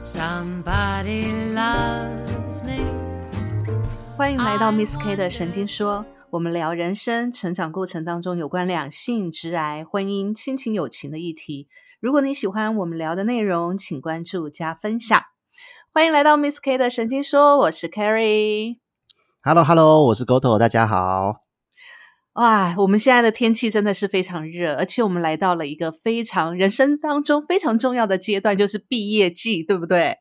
Somebody loves me. 欢迎来到 Miss K 的神经说，我们聊人生成长过程当中有关两性、直癌、婚姻、亲情、友情的议题。如果你喜欢我们聊的内容，请关注加分享。欢迎来到 Miss K 的神经说，我是 Carrie。Hello Hello，我是 Goto，大家好。哇，我们现在的天气真的是非常热，而且我们来到了一个非常人生当中非常重要的阶段，就是毕业季，对不对？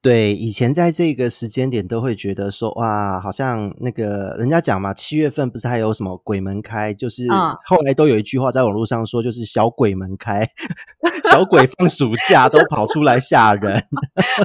对，以前在这个时间点都会觉得说，哇，好像那个人家讲嘛，七月份不是还有什么鬼门开？就是嗯后来都有一句话在网络上说，就是小鬼门开，小鬼放暑假 都跑出来吓人。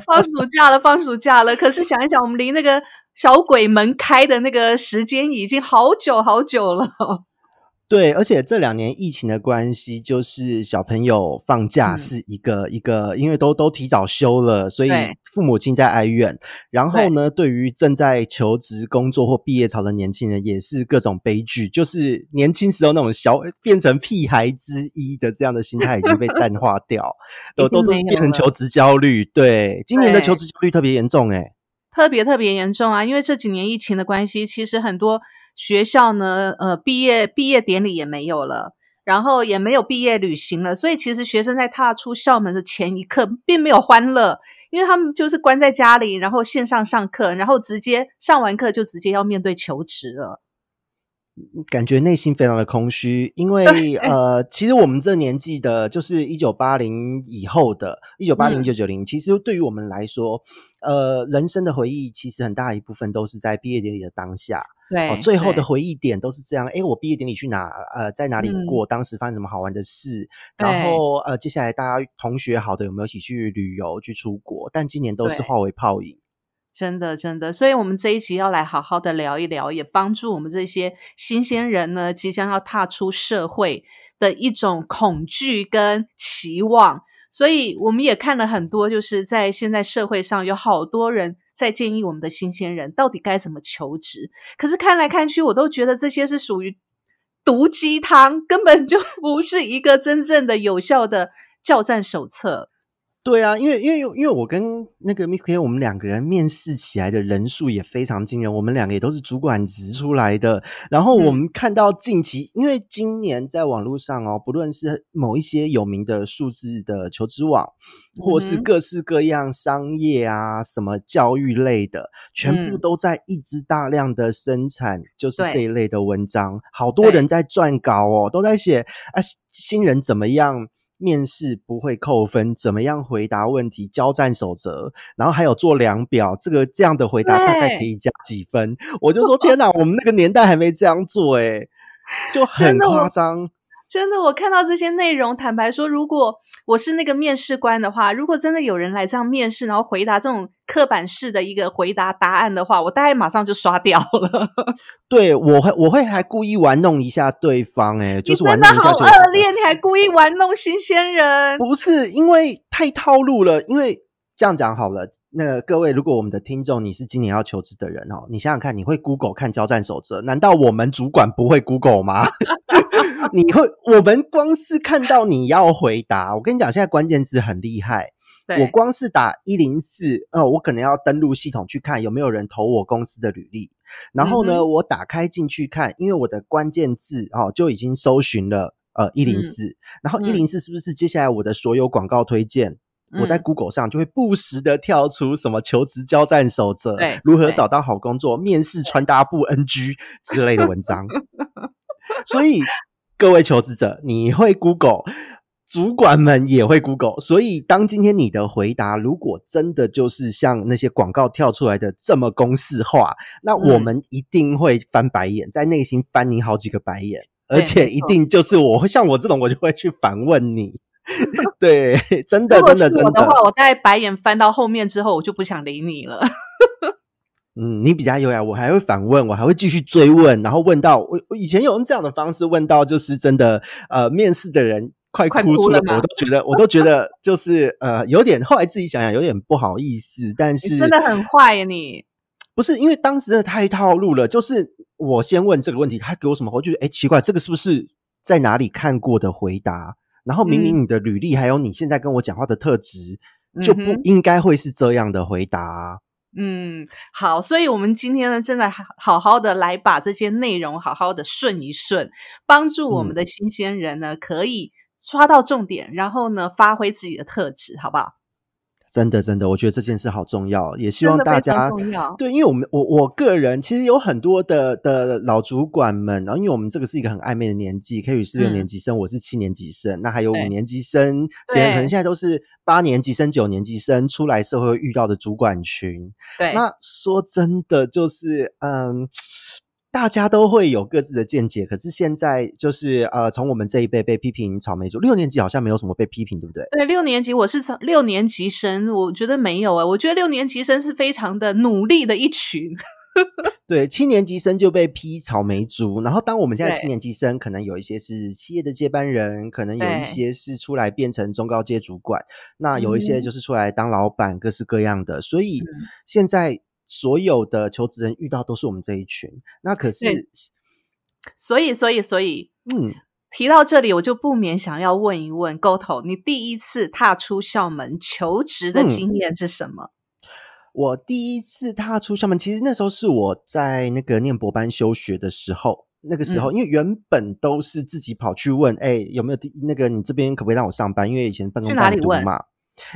放暑假了，放暑假了。可是想一想，我们离那个小鬼门开的那个时间已经好久好久了。对，而且这两年疫情的关系，就是小朋友放假嗯是一个、一个，因为都都提早休了，所以父母亲在哀怨。然后呢，对于正在求职、工作或毕业潮的年轻人，也是各种悲剧。就是年轻时候那种小变成屁孩之一的这样的心态已经被淡化掉，都 都变成求职焦虑。对，今年的求职焦虑特别严重、欸，特别特别严重啊！因为这几年疫情的关系，其实很多学校呢，呃，毕业毕业典礼也没有了，然后也没有毕业旅行了，所以其实学生在踏出校门的前一刻，并没有欢乐，因为他们就是关在家里，然后线上上课，然后直接上完课就直接要面对求职了。感觉内心非常的空虚，因为 呃，其实我们这年纪的，就是一九八零以后的，一九八零九九零，其实对于我们来说，呃，人生的回忆其实很大一部分都是在毕业典礼的当下，对，哦，最后的回忆点都是这样，诶，我毕业典礼去哪？呃，在哪里嗯过？当时发生什么好玩的事？然后呃，接下来大家同学好的有没有一起去旅游、去出国？但今年都是化为泡影。真的，真的，所以，我们这一集要来好好的聊一聊，也帮助我们这些新鲜人呢，即将要踏出社会的一种恐惧跟期望。所以，我们也看了很多，就是在现在社会上有好多人在建议我们的新鲜人到底该怎么求职。可是看来看去，我都觉得这些是属于毒鸡汤，根本就 不是一个真正的有效的教战手册。对啊，因为因为因为我跟那个 Miss K，我们两个人面试起来的人数也非常惊人，我们两个也都是主管职出来的。然后我们看到近期，因为今年在网络上哦，不论是某一些有名的数字的求职网，或是各式各样商业啊、什么教育类的，全部嗯都在一直大量的生产，就是对这一类的文章。好多人在撰稿哦，都在写啊，新人怎么样？面试不会扣分，怎么样回答问题？交战守则，然后还有做量表，这个这样的回答大概可以加几分？我就说天哪，我们那个年代还没这样做诶、就 很夸张。真的，我看到这些内容，坦白说，如果我是那个面试官的话，如果真的有人来这样面试，然后回答这种刻板式的一个回答答案的话，我大概马上就刷掉了。对我会我会还故意玩弄一下对方、哎，就是你玩弄一下就真的好恶劣，你还故意玩弄新鲜人。不是因为太套路了，因为这样讲好了，那个各位，如果我们的听众你是今年要求职的人哦，你想想看，你会 Google 看交战守则？难道我们主管不会 Google 吗？你会，我们光是看到你要回答，我跟你讲，现在关键字很厉害。对。我光是打一零四，呃，我可能要登录系统去看有没有人投我公司的履历，然后呢，嗯我打开进去看，因为我的关键字哦就已经搜寻了呃一零四，然后嗯。一零四是不是接下来我的所有广告推荐？我在嗯 Google 上就会不时的跳出什么求职交战守则，如何找到好工作、面试穿搭不 NG 之类的文章。所以各位求职者，你会 Google，主管们也会 Google，所以当今天你的回答如果真的就是像那些广告跳出来的这么公式化，那我嗯们一定会翻白眼，在内心翻你好几个白眼，而且一定就是我会像我这种，我就会去反问你。对，真的真的真的是我的话，，我大概白眼翻到后面之后，我就不想理你了。嗯，你比较优雅，我还会反问，我还会继续追问，然后问到我我以前有用这样的方式问到，就是真的呃，面试的人快快哭出来，哭了我都觉得我都觉得就是呃，有点后来自己想想有点不好意思，但是真的很坏呀你！不是因为当时的太套路了，就是我先问这个问题，他给我什么我就觉得哎奇怪，这个是不是在哪里看过的回答？然后明明你的履历还有你现在跟我讲话的特质就不应该会是这样的回答啊、嗯，好，所以我们今天呢，真的好好好的来把这些内容好好的顺一顺，帮助我们嗯的新鲜人呢，可以抓到重点，然后呢，发挥自己的特质，好不好？真的真的，我觉得这件事好重要，也希望大家对，因为我们我我个人其实有很多的的老主管们，然后因为我们这个是一个很暧昧的年纪，K 宇是六嗯年级生，我是七年级生，那还有五年级生，现在可能对现在都是八年级生、九年级生出来社会会遇到的主管群。对，那说真的，就是嗯。大家都会有各自的见解，可是现在就是呃，从我们这一辈被批评草莓族，六年级好像没有什么被批评，对不对？对六年级，我是从六年级生，我觉得没有诶、我觉得六年级生是非常的努力的一群。对，七年级生就被批草莓族，然后当我们现在七年级生，可能有一些是企业的接班人，可能有一些是出来变成中高阶主管，那有一些嗯就是出来当老板，各式各样的。所以嗯现在所有的求职人遇到都是我们这一群，那可是，所以，所以，所以，嗯，提到这里，我就不免想要问一问 GoTo，你第一次踏出校门求职的嗯经验是什么？我第一次踏出校门，其实那时候是我在那个念博班休学的时候。那个时候，因为原本都是自己跑去问，哎、有没有第那个你这边可不可以让我上班？因为以前半工去哪里问半读嘛，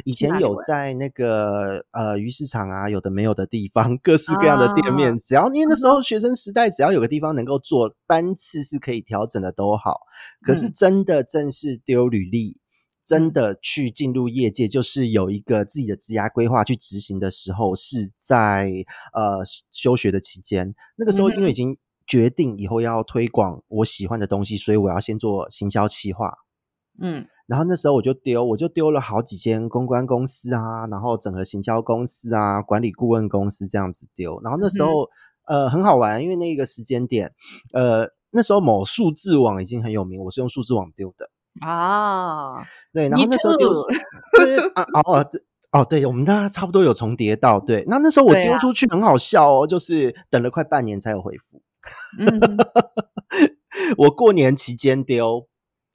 以前有在那个呃鱼市场啊，有的没有的地方，各式各样的店面，啊只要因为那时候学生时代，只要有个地方能够做班次是可以调整的都好。可是嗯真的正式丢履历，真嗯的去进入业界，就是有一个自己的职涯规划去执行的时候，是在呃休学的期间。那个时候因为已经决定以后要推广我喜欢的东西，所以我要先做行销企划。嗯然后那时候我就丢，我就丢了好几间公关公司啊，然后整合行销公司啊，管理顾问公司这样子丢。然后那时候、呃很好玩，因为那个时间点，呃那时候某数字网已经很有名，我是用数字网丢的。啊，对，然后那时候丢 too，对啊哦哦对我们大家差不多有重叠到对。那那时候我丢出去很好笑哦，就是等了快半年才有回复。嗯 我过年期间丢，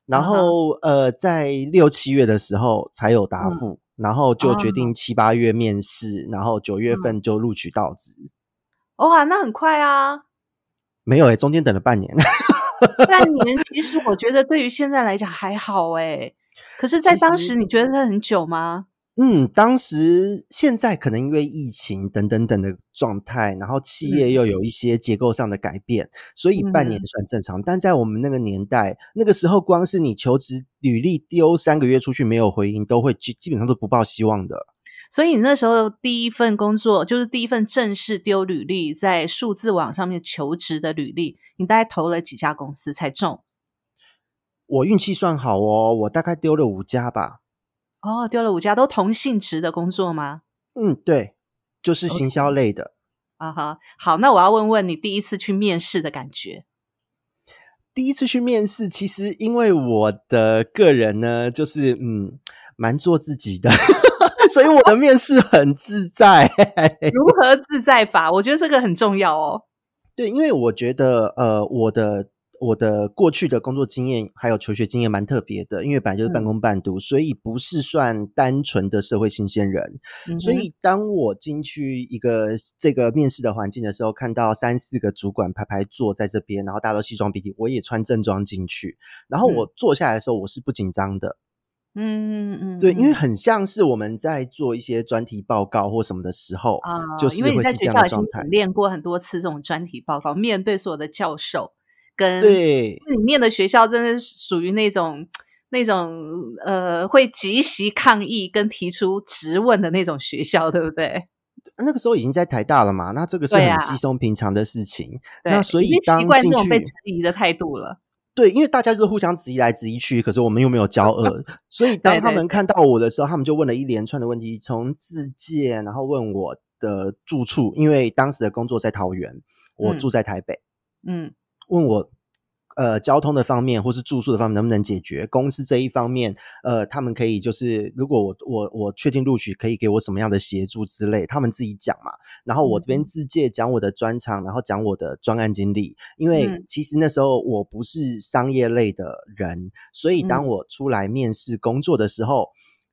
然后、呃，在六七月的时候才有答嗯复，然后就决哦定七八月面试，然后九月嗯份就录取到职。哇，那很快啊，没有诶、中间等了半年。半 年其实我觉得对于现在来讲还好诶，可是，在当时你觉得它很久吗？嗯，当时现在可能因为疫情等等等的状态，然后企业嗯又有一些结构上的改变，所以半年嗯算正常。但在我们那个年代，那个时候光是你求职履历丢三个月出去没有回音，都会基基本上都不抱希望的。所以你那时候第一份工作就是第一份正式丢履历，在数字网上面求职的履历，你大概投了几家公司才中？我运气算好哦，我大概丢了五家吧。哦，丢了五家，都同性质的工作吗？嗯，对，就是行销类的。啊哈，好，那我要问问你第一次去面试的感觉。第一次去面试，其实因为我的个人呢，就是嗯，蛮做自己的，所以我的面试很自在。如何自在法？我觉得这个很重要哦。对，因为我觉得呃，我的我的过去的工作经验还有求学经验蛮特别的，因为本来就是半嗯工半读，所以不是算单纯的社会新鲜人。嗯所以当我进去一个这个面试的环境的时候，看到三四个主管排排坐在这边，然后大家都西装笔挺，我也穿正装进去，然后我坐下来的时候，我是不紧张的。嗯嗯嗯，对，因为嗯很像是我们在做一些专题报告或什么的时候，啊，就是因为你会是这样在学校已经。练过很多次这种专题报告，面对所有的教授，跟对，你念的学校真的是属于那种那种呃会即席抗议跟提出质问的那种学校，对不对？那个时候已经在台大了嘛，那这个是很稀松平常的事情。对那所以当习惯这进种被质疑的态度了。对，因为大家就是互相质疑来质疑去，可是我们又没有交恶，所以当他们看到我的时候，他们就问了一连串的问题，从自荐，然后问我的住处，因为当时的工作在桃园，我嗯住在台北，嗯问我呃交通的方面或是住宿的方面能不能解决，公司这一方面，呃，他们可以就是如果我我我确定录取，可以给我什么样的协助之类，他们自己讲嘛。然后我这边自介讲我的专长，然后讲我的专案经历，因为嗯其实那时候我不是商业类的人，所以当嗯我出来面试工作的时候。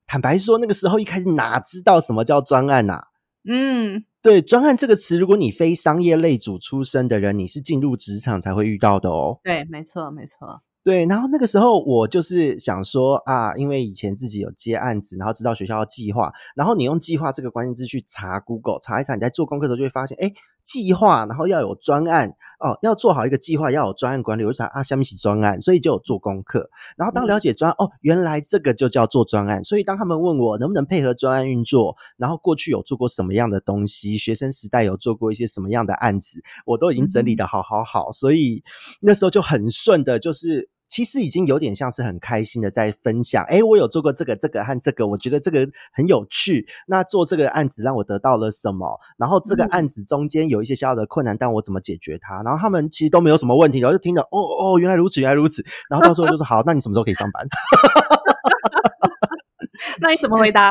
坦白说，那个时候一开始哪知道什么叫专案呐、嗯，对，专案这个词，如果你非商业类组出身的人，你是进入职场才会遇到的哦。对，没错，没错。对，然后那个时候我就是想说啊，因为以前自己有接案子，然后知道学校的计划，然后你用计划这个关键字去查 Google 查一查，你在做功课的时候就会发现，哎，计划，然后要有专案哦，要做好一个计划，要有专案管理。我就想啊，下面写专案，所以就有做功课。然后当了解专案，哦，原来这个就叫做专案。所以当他们问我能不能配合专案运作，然后过去有做过什么样的东西，学生时代有做过一些什么样的案子，我都已经整理的好好好，所以那时候就很顺的，就是。其实已经有点像是很开心的在分享，诶，我有做过这个、这个和这个，我觉得这个很有趣。那做这个案子让我得到了什么？然后这个嗯案子中间有一些小小的困难，但我怎么解决它？然后他们其实都没有什么问题，然后就听着，哦哦，原来如此，原来如此。然后到时候就说，好，那你什么时候可以上班？那你怎么回答？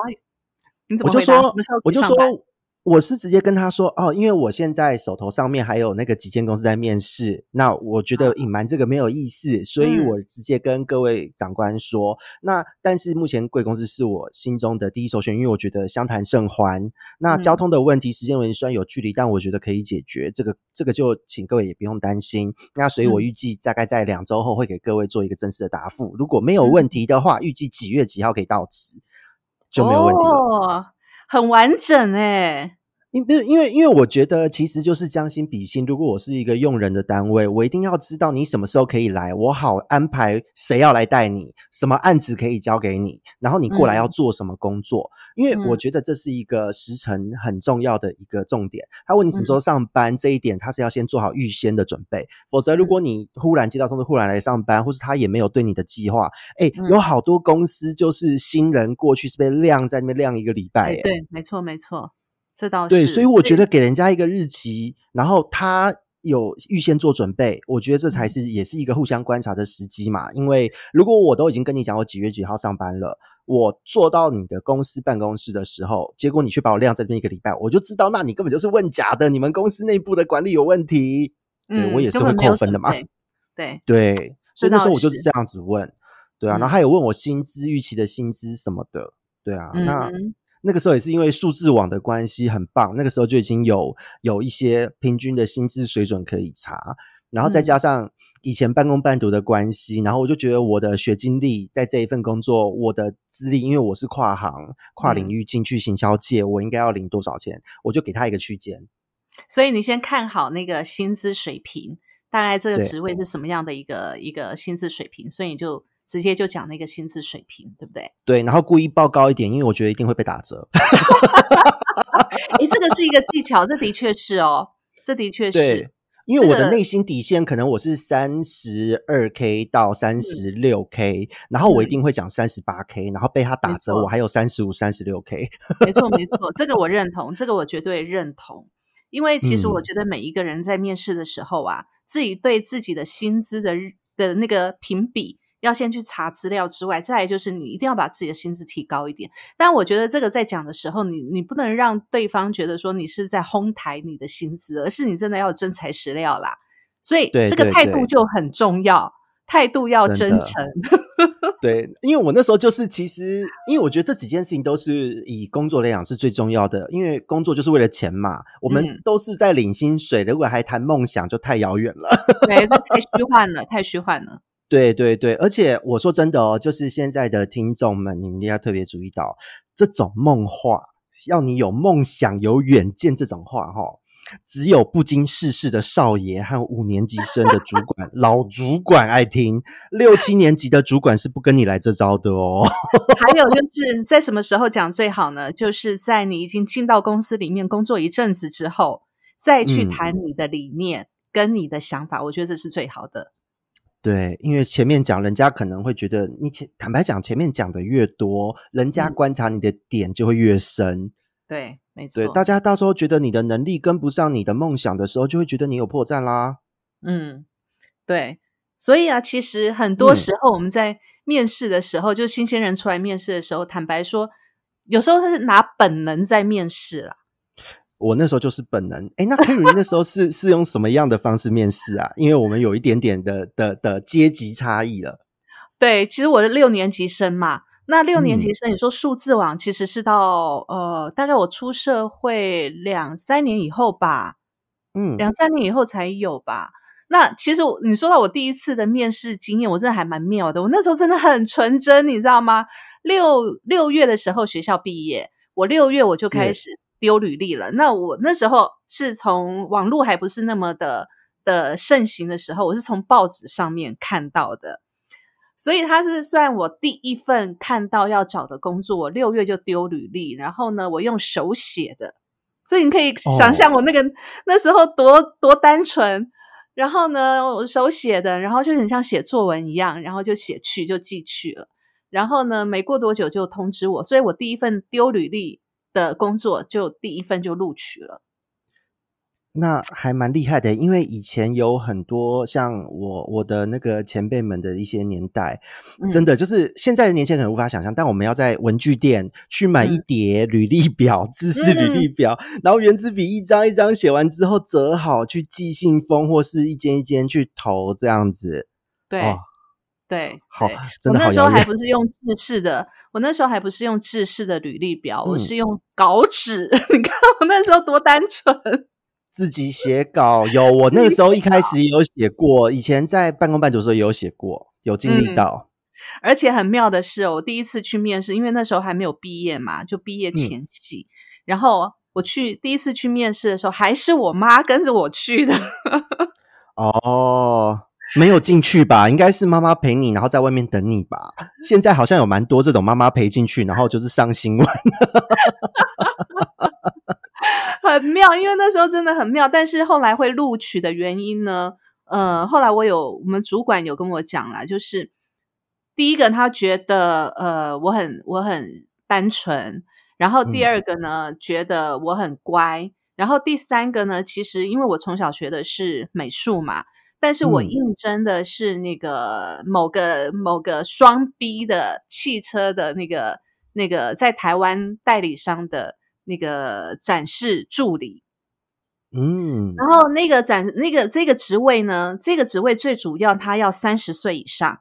你怎我就么回答？我就可以上班说，我是直接跟他说，哦，因为我现在手头上面还有那个几间公司在面试，那我觉得隐瞒这个没有意思，所以嗯我直接跟各位长官说，那但是目前贵公司是我心中的第一首选，因为我觉得相谈甚欢。那嗯交通的问题，时间问题虽然有距离，但我觉得可以解决，这个这个就请各位也不用担心。那所以我嗯预计大概在两周后会给各位做一个正式的答复，如果没有问题的话，预计几月几号可以到职，就没有问题了。哦，很完整哎。因不是因为因为我觉得其实就是将心比心。如果我是一个用人的单位，我一定要知道你什么时候可以来，我好安排谁要来带你，什么案子可以交给你，然后你过来要嗯做什么工作。因为我嗯觉得这是一个时程很重要的一个重点。他问你什么时候上班，这一点他是要先做好预先的准备，否则如果你忽然接到通知，忽然来上班，或是他也没有对你的计划，哎，嗯有好多公司就是新人过去是被晾在那边晾一个礼拜，对，没错，没错，这倒是。对，所以我觉得给人家一个日期，然后他有预先做准备，我觉得这才嗯是也是一个互相观察的时机嘛。因为如果我都已经跟你讲我几月几号上班了，我坐到你的公司办公室的时候，结果你却把我晾在那边一个礼拜，我就知道，那你根本就是问假的，你们公司内部的管理有问题。对嗯，我也是会扣分的嘛。对，对，所以那时候我就是这样子问，对啊，然后嗯他有问我薪资预期的薪资什么的，对啊，嗯那哼那个时候也是因为数字网的关系很棒，那个时候就已经有有一些平均的薪资水准可以查，然后再嗯。加上以前半工半读的关系，然后我就觉得我的学经历在这一份工作，我的资历，因为我是跨行跨领嗯。域进去行销界，我应该要领多少钱，我就给他一个区间。所以你先看好那个薪资水平，大概这个对。职位是什么样的一个一个薪资水平，所以你就直接就讲那个薪资水平，对不对？对，然后故意报高一点，因为我觉得一定会被打折。哎，这个是一个技巧，这的确是哦，这的确是。，因为我的内心底线可能我是三十二 k 到三十六 k，、然后我一嗯定会讲三十八 k，然后被他打折，我还有三十五、三十六 k。没错，没错，这个我认同，这个我绝对认同。因为其实我嗯觉得每一个人在面试的时候啊，自己对自己的薪资的的那个评比，要先去查资料之外，再来就是你一定要把自己的薪资提高一点。但我觉得这个在讲的时候，你你不能让对方觉得说你是在哄抬你的薪资，而是你真的要真材实料啦。所以这个态度就很重要，态度要真诚。对，因为我那时候就是其实，因为我觉得这几件事情都是以工作来讲是最重要的，因为工作就是为了钱嘛，我们嗯都是在领薪水的，如果还谈梦想，就太遥远了。对，这太虚幻了，太虚幻了。对对对，而且我说真的哦，就是现在的听众们，你们一定要特别注意到，这种梦话，要你有梦想、有远见这种话，哈，只有不经世事的少爷和五年级生的主管、老主管爱听，六七年级的主管是不跟你来这招的哦。还有就是在什么时候讲最好呢？就是在你已经进到公司里面工作一阵子之后，再去嗯谈你的理念跟你的想法，我觉得这是最好的。对，因为前面讲，人家可能会觉得你前坦白讲，前面讲的越多，人家嗯观察你的点就会越深。对，没错。对，大家到时候觉得你的能力跟不上你的梦想的时候，就会觉得你有破绽啦。嗯，对。所以啊，其实很多嗯时候我们在面试的时候，就新鲜人出来面试的时候，坦白说，有时候他是拿本能在面试啦。我那时候就是本能。哎，那 Kerry 那时候是是用什么样的方式面试啊？因为我们有一点点的的的阶级差异了。对，其实我是六年级生嘛，那六年级嗯生，你说数字网其实是到呃，大概我出社会两三年以后吧，嗯，两三年以后才有吧。那其实我你说到我第一次的面试经验，我真的还蛮妙的。我那时候真的很纯真，你知道吗？六六月的时候学校毕业，我六月我就开始丢履历了。那我那时候是从网络还不是那么的的盛行的时候，我是从报纸上面看到的。所以它是算我第一份看到要找的工作，我六月就丢履历，然后呢，我用手写的，所以你可以想象我那个、那时候多多单纯。然后呢，我手写的，然后就很像写作文一样，然后就写去就寄去了。然后呢，没过多久就通知我，所以我第一份丢履历的工作就第一份就录取了。那还蛮厉害的，因为以前有很多像我我的那个前辈们的一些年代，嗯真的就是现在的年轻人无法想象，但我们要在文具店去买一嗯叠履历表、知识履历表，然后原子笔一张一张写完之后折好去寄信封或是一间一间去投这样子。对、哦对，好我那时候还。不是用制式的，我那时候还不是用制式的履历表，我嗯是用稿纸。你看我那时候多单纯。自己写稿有，我那个时候一开始也有写过，以前在半工半读的时候也有写过，有经历嗯到。而且很妙的是哦，我第一次去面试，因为那时候还没有毕业嘛，就毕业前夕。然后我去第一次去面试的时候，还是我妈跟着我去的。哦，没有进去吧？应该是妈妈陪你，然后在外面等你吧。现在好像有蛮多这种妈妈陪进去，然后就是上新闻。很妙，因为那时候真的很妙。但是后来会录取的原因呢？呃，后来我有我们主管有跟我讲啦，就是第一个他觉得呃我很我很单纯，然后第二个呢、觉得我很乖，然后第三个呢，其实因为我从小学的是美术嘛。但是我嗯。应征的是那个某个某个双 B 的汽车的那个那个在台湾代理商的那个展示助理，嗯，然后那个展那个这个职位呢，这个职位最主要他要三十岁以上，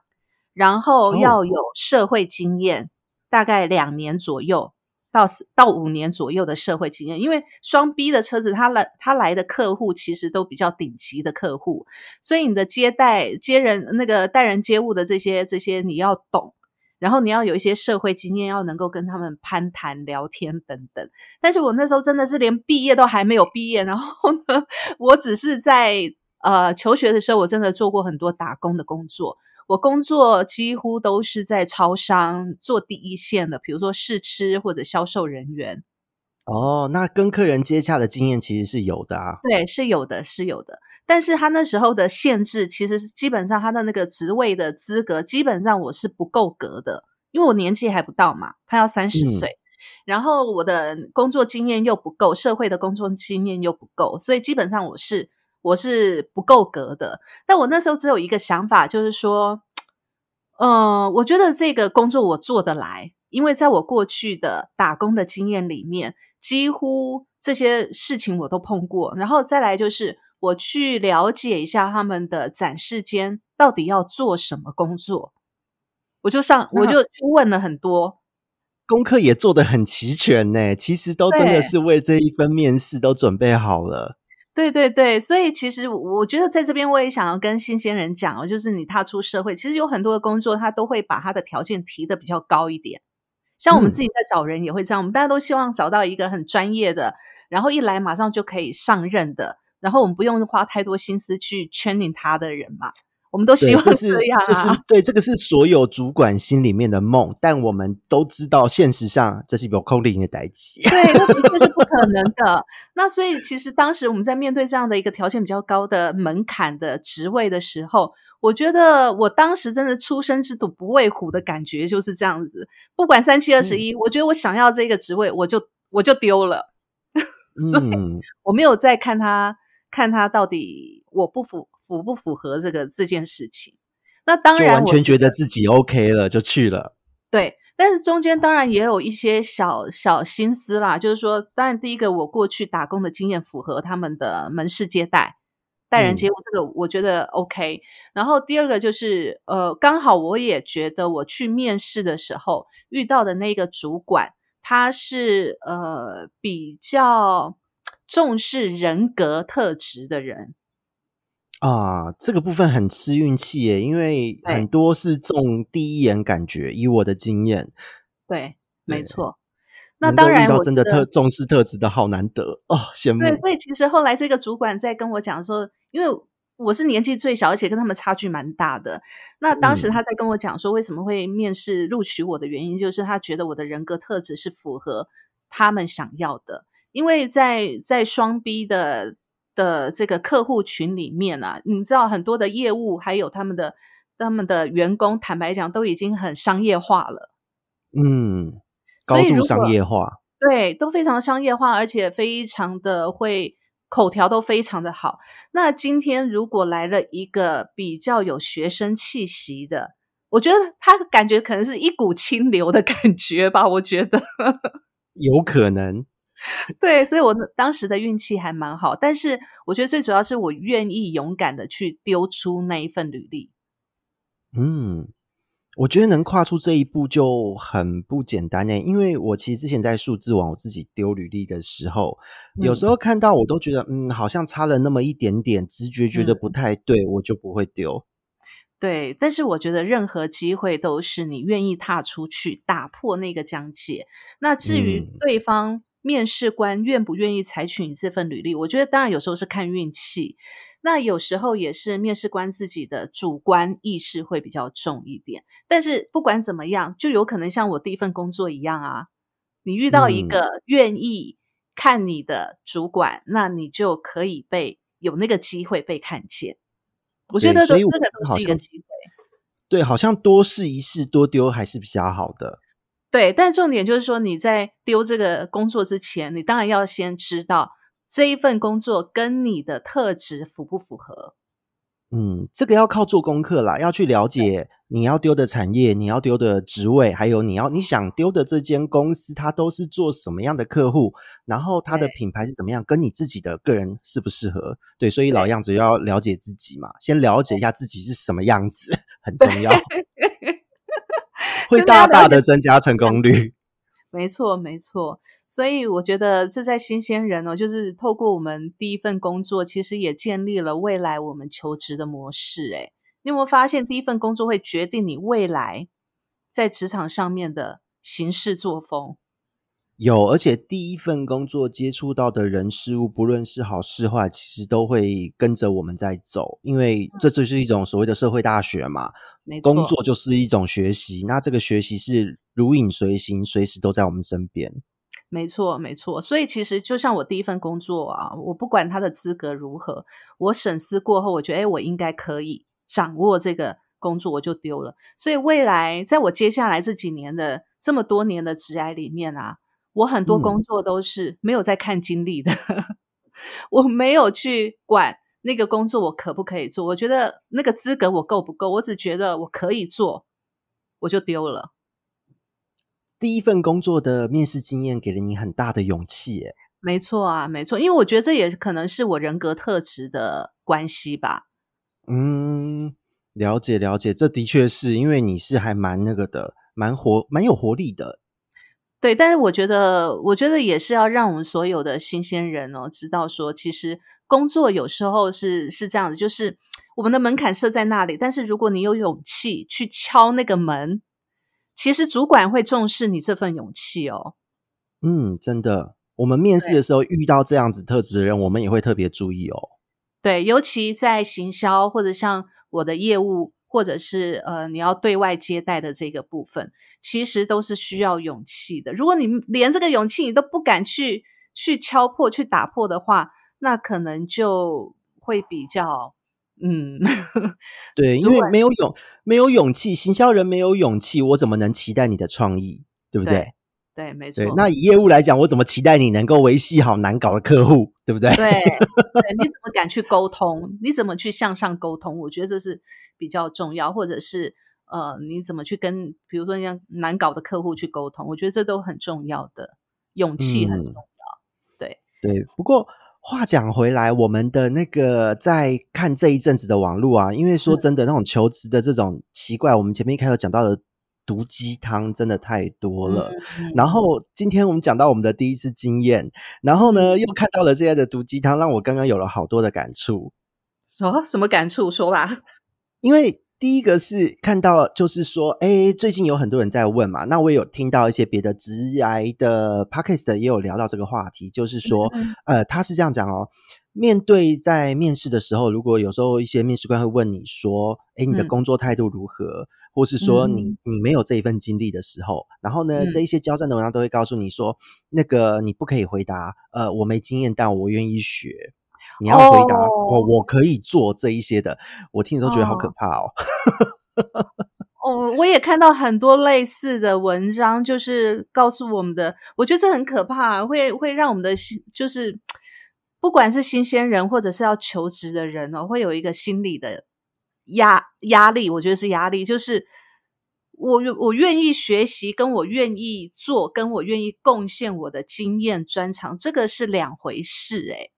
然后哦。要有社会经验，大概两年左右到到五年左右的社会经验。因为双 B 的车子，他来他来的客户其实都比较顶级的客户，所以你的接待接人那个待人接物的这些这些你要懂。然后你要有一些社会经验，要能够跟他们攀谈、聊天等等。但是我那时候真的是连毕业都还没有毕业，然后呢，我只是在呃求学的时候，我真的做过很多打工的工作。我工作几乎都是在超商做第一线的，比如说试吃或者销售人员。哦，那跟客人接洽的经验其实是有的啊。对，是有的，是有的。但是他那时候的限制，其实是基本上他的那个职位的资格，基本上我是不够格的，因为我年纪还不到嘛，他要三十嗯岁，然后我的工作经验又不够，社会的工作经验又不够，所以基本上我是我是不够格的。但我那时候只有一个想法，就是说，嗯、我觉得这个工作我做得来，因为在我过去的打工的经验里面，几乎这些事情我都碰过。然后再来就是我去了解一下他们的展示间到底要做什么工作，我就上我就去问了很多。功课也做得很齐全呢，其实都真的是为这一份面试都准备好了。对对对，所以其实我觉得在这边我也想要跟新鲜人讲哦，就是你踏出社会，其实有很多的工作他都会把他的条件提的比较高一点。像我们嗯自己在找人也会这样，我们大家都希望找到一个很专业的，然后一来马上就可以上任的，然后我们不用花太多心思去 training 他的人嘛。我们都希对，望这是样啊。这是对，这个是所有主管心里面的梦，但我们都知道，现实上这是有空灵的代际。对，那的确是不可能的。那所以，其实当时我们在面对这样的一个条件比较高的门槛的职位的时候，我觉得我当时真的出生之犊不畏虎的感觉就是这样子。不管三七二十一，我觉得我想要这个职位，我就我就丢了，所以嗯，我没有再看他看他到底我不符符不符合这个这件事情。那当然，我完全觉得自己 OK 了，就去了。对，但是中间当然也有一些小小心思啦，就是说，当然第一个我过去打工的经验符合他们的门市接待，待人嗯接物，这个我觉得 OK。然后第二个就是，呃，刚好我也觉得我去面试的时候遇到的那个主管，他是呃比较重视人格特质的人。啊，这个部分很吃运气耶，因为很多是中第一眼感觉。以我的经验，对，没对错。那当然，到真的特重视特质的好难得哦，羡慕。对，所以其实后来这个主管在跟我讲说，因为我是年纪最小，而且跟他们差距蛮大的。那当时嗯他在跟我讲说，为什么会面试录取我的原因，就是他觉得我的人格特质是符合他们想要的。因为在在双 B 的的这个客户群里面啊，你知道很多的业务还有他们的他们的员工，坦白讲都已经很商业化了。嗯，高度商业化。对，都非常商业化，而且非常的会口条都非常的好。那今天如果来了一个比较有学生气息的，我觉得他感觉可能是一股清流的感觉吧。我觉得，有可能，对，所以我当时的运气还蛮好。但是我觉得最主要是我愿意勇敢的去丢出那一份履历。嗯，我觉得能跨出这一步就很不简单呢。因为我其实之前在数字网我自己丢履历的时候，有嗯时候看到我都觉得，嗯，好像差了那么一点点，直觉觉得嗯不太对，我就不会丢。对，但是我觉得任何机会都是你愿意踏出去，打破那个疆界。那至于嗯对方面试官愿不愿意采取你这份履历，我觉得当然有时候是看运气，那有时候也是面试官自己的主观意识会比较重一点。但是不管怎么样，就有可能像我第一份工作一样啊，你遇到一嗯个愿意看你的主管，那你就可以被有那个机会被看见。我觉得这个都是一个机会。对，好像多试一试，多丢还是比较好的。对，但重点就是说，你在丢这个工作之前，你当然要先知道这一份工作跟你的特质符不符合。嗯，这个要靠做功课啦，要去了解你要丢的产业、你要丢的职位，还有你要你想丢的这间公司，它都是做什么样的客户，然后它的品牌是怎么样，跟你自己的个人适不适合？对，所以老对。样子要了解自己嘛，先了解一下自己是什么样子，很重要，会大大的增加成功率。没错，没错。所以我觉得这在新鲜人哦，就是透过我们第一份工作，其实也建立了未来我们求职的模式。诶，你有没有发现，第一份工作会决定你未来在职场上面的行事作风？有，而且第一份工作接触到的人事物，不论是好是坏，其实都会跟着我们在走，因为这就是一种所谓的社会大学嘛。没错，工作就是一种学习，那这个学习是如影随形，随时都在我们身边。没错，没错。所以其实就像我第一份工作啊，我不管他的资格如何，我审视过后，我觉得哎，我应该可以掌握这个工作，我就丢了。所以未来在我接下来这几年的这么多年的职涯里面啊，我很多嗯工作都是没有在看经历的，我没有去管那个工作我可不可以做，我觉得那个资格我够不够，我只觉得我可以做，我就丢了。第一份工作的面试经验给了你很大的勇气，耶。没错啊，没错，因为我觉得这也可能是我人格特质的关系吧。嗯，了解了解，这的确是因为你是还蛮那个的，蛮活蛮有活力的。对，但是我觉得，我觉得也是要让我们所有的新鲜人哦，知道说，其实工作有时候是是这样子，就是我们的门槛设在那里，但是如果你有勇气去敲那个门，其实主管会重视你这份勇气哦。嗯，真的，我们面试的时候遇到这样子特质的人，我们也会特别注意哦。对，尤其在行销或者像我的业务，或者是呃你要对外接待的这个部分，其实都是需要勇气的。如果你连这个勇气你都不敢去去敲破、去打破的话，那可能就会比较嗯，对，因为没有勇没有勇气，行销人没有勇气，我怎么能期待你的创意？对不对？对对，没错，。那以业务来讲，我怎么期待你能够维系好难搞的客户？对不对？对 对，你怎么敢去沟通？你怎么去向上沟通？我觉得这是比较重要，或者是呃，你怎么去跟比如说像难搞的客户去沟通？我觉得这都很重要的，勇气很嗯重要。对，不过话讲回来，我们的那个在看这一阵子的网络啊，因为说真的，那种求职的这种奇怪，我们前面一开始讲到的毒鸡汤真的太多了。然后今天我们讲到我们的第一次经验，然后呢又看到了这些的毒鸡汤，让我刚刚有了好多的感触。什什么感触？说吧。因为第一个是看到，就是说，哎，最近有很多人在问嘛，那我也有听到一些别的直癌的 podcast 也有聊到这个话题，就是说，呃，他是这样讲哦，面对在面试的时候，如果有时候一些面试官会问你说，哎，你的工作态度如何，或是说你你没有这一份经历的时候，然后呢，这一些交战的文章都会告诉你说，那个你不可以回答，呃，我没经验，但我愿意学。你要回答我，我可以做这一些的，我听着都觉得好可怕哦。哦，我也看到很多类似的文章，就是告诉我们的，我觉得这很可怕，会会让我们的心，就是不管是新鲜人或者是要求职的人哦，会有一个心理的压压力。我觉得是压力，就是我我愿意学习，跟我愿意做，跟我愿意贡献我的经验专长，这个是两回事，诶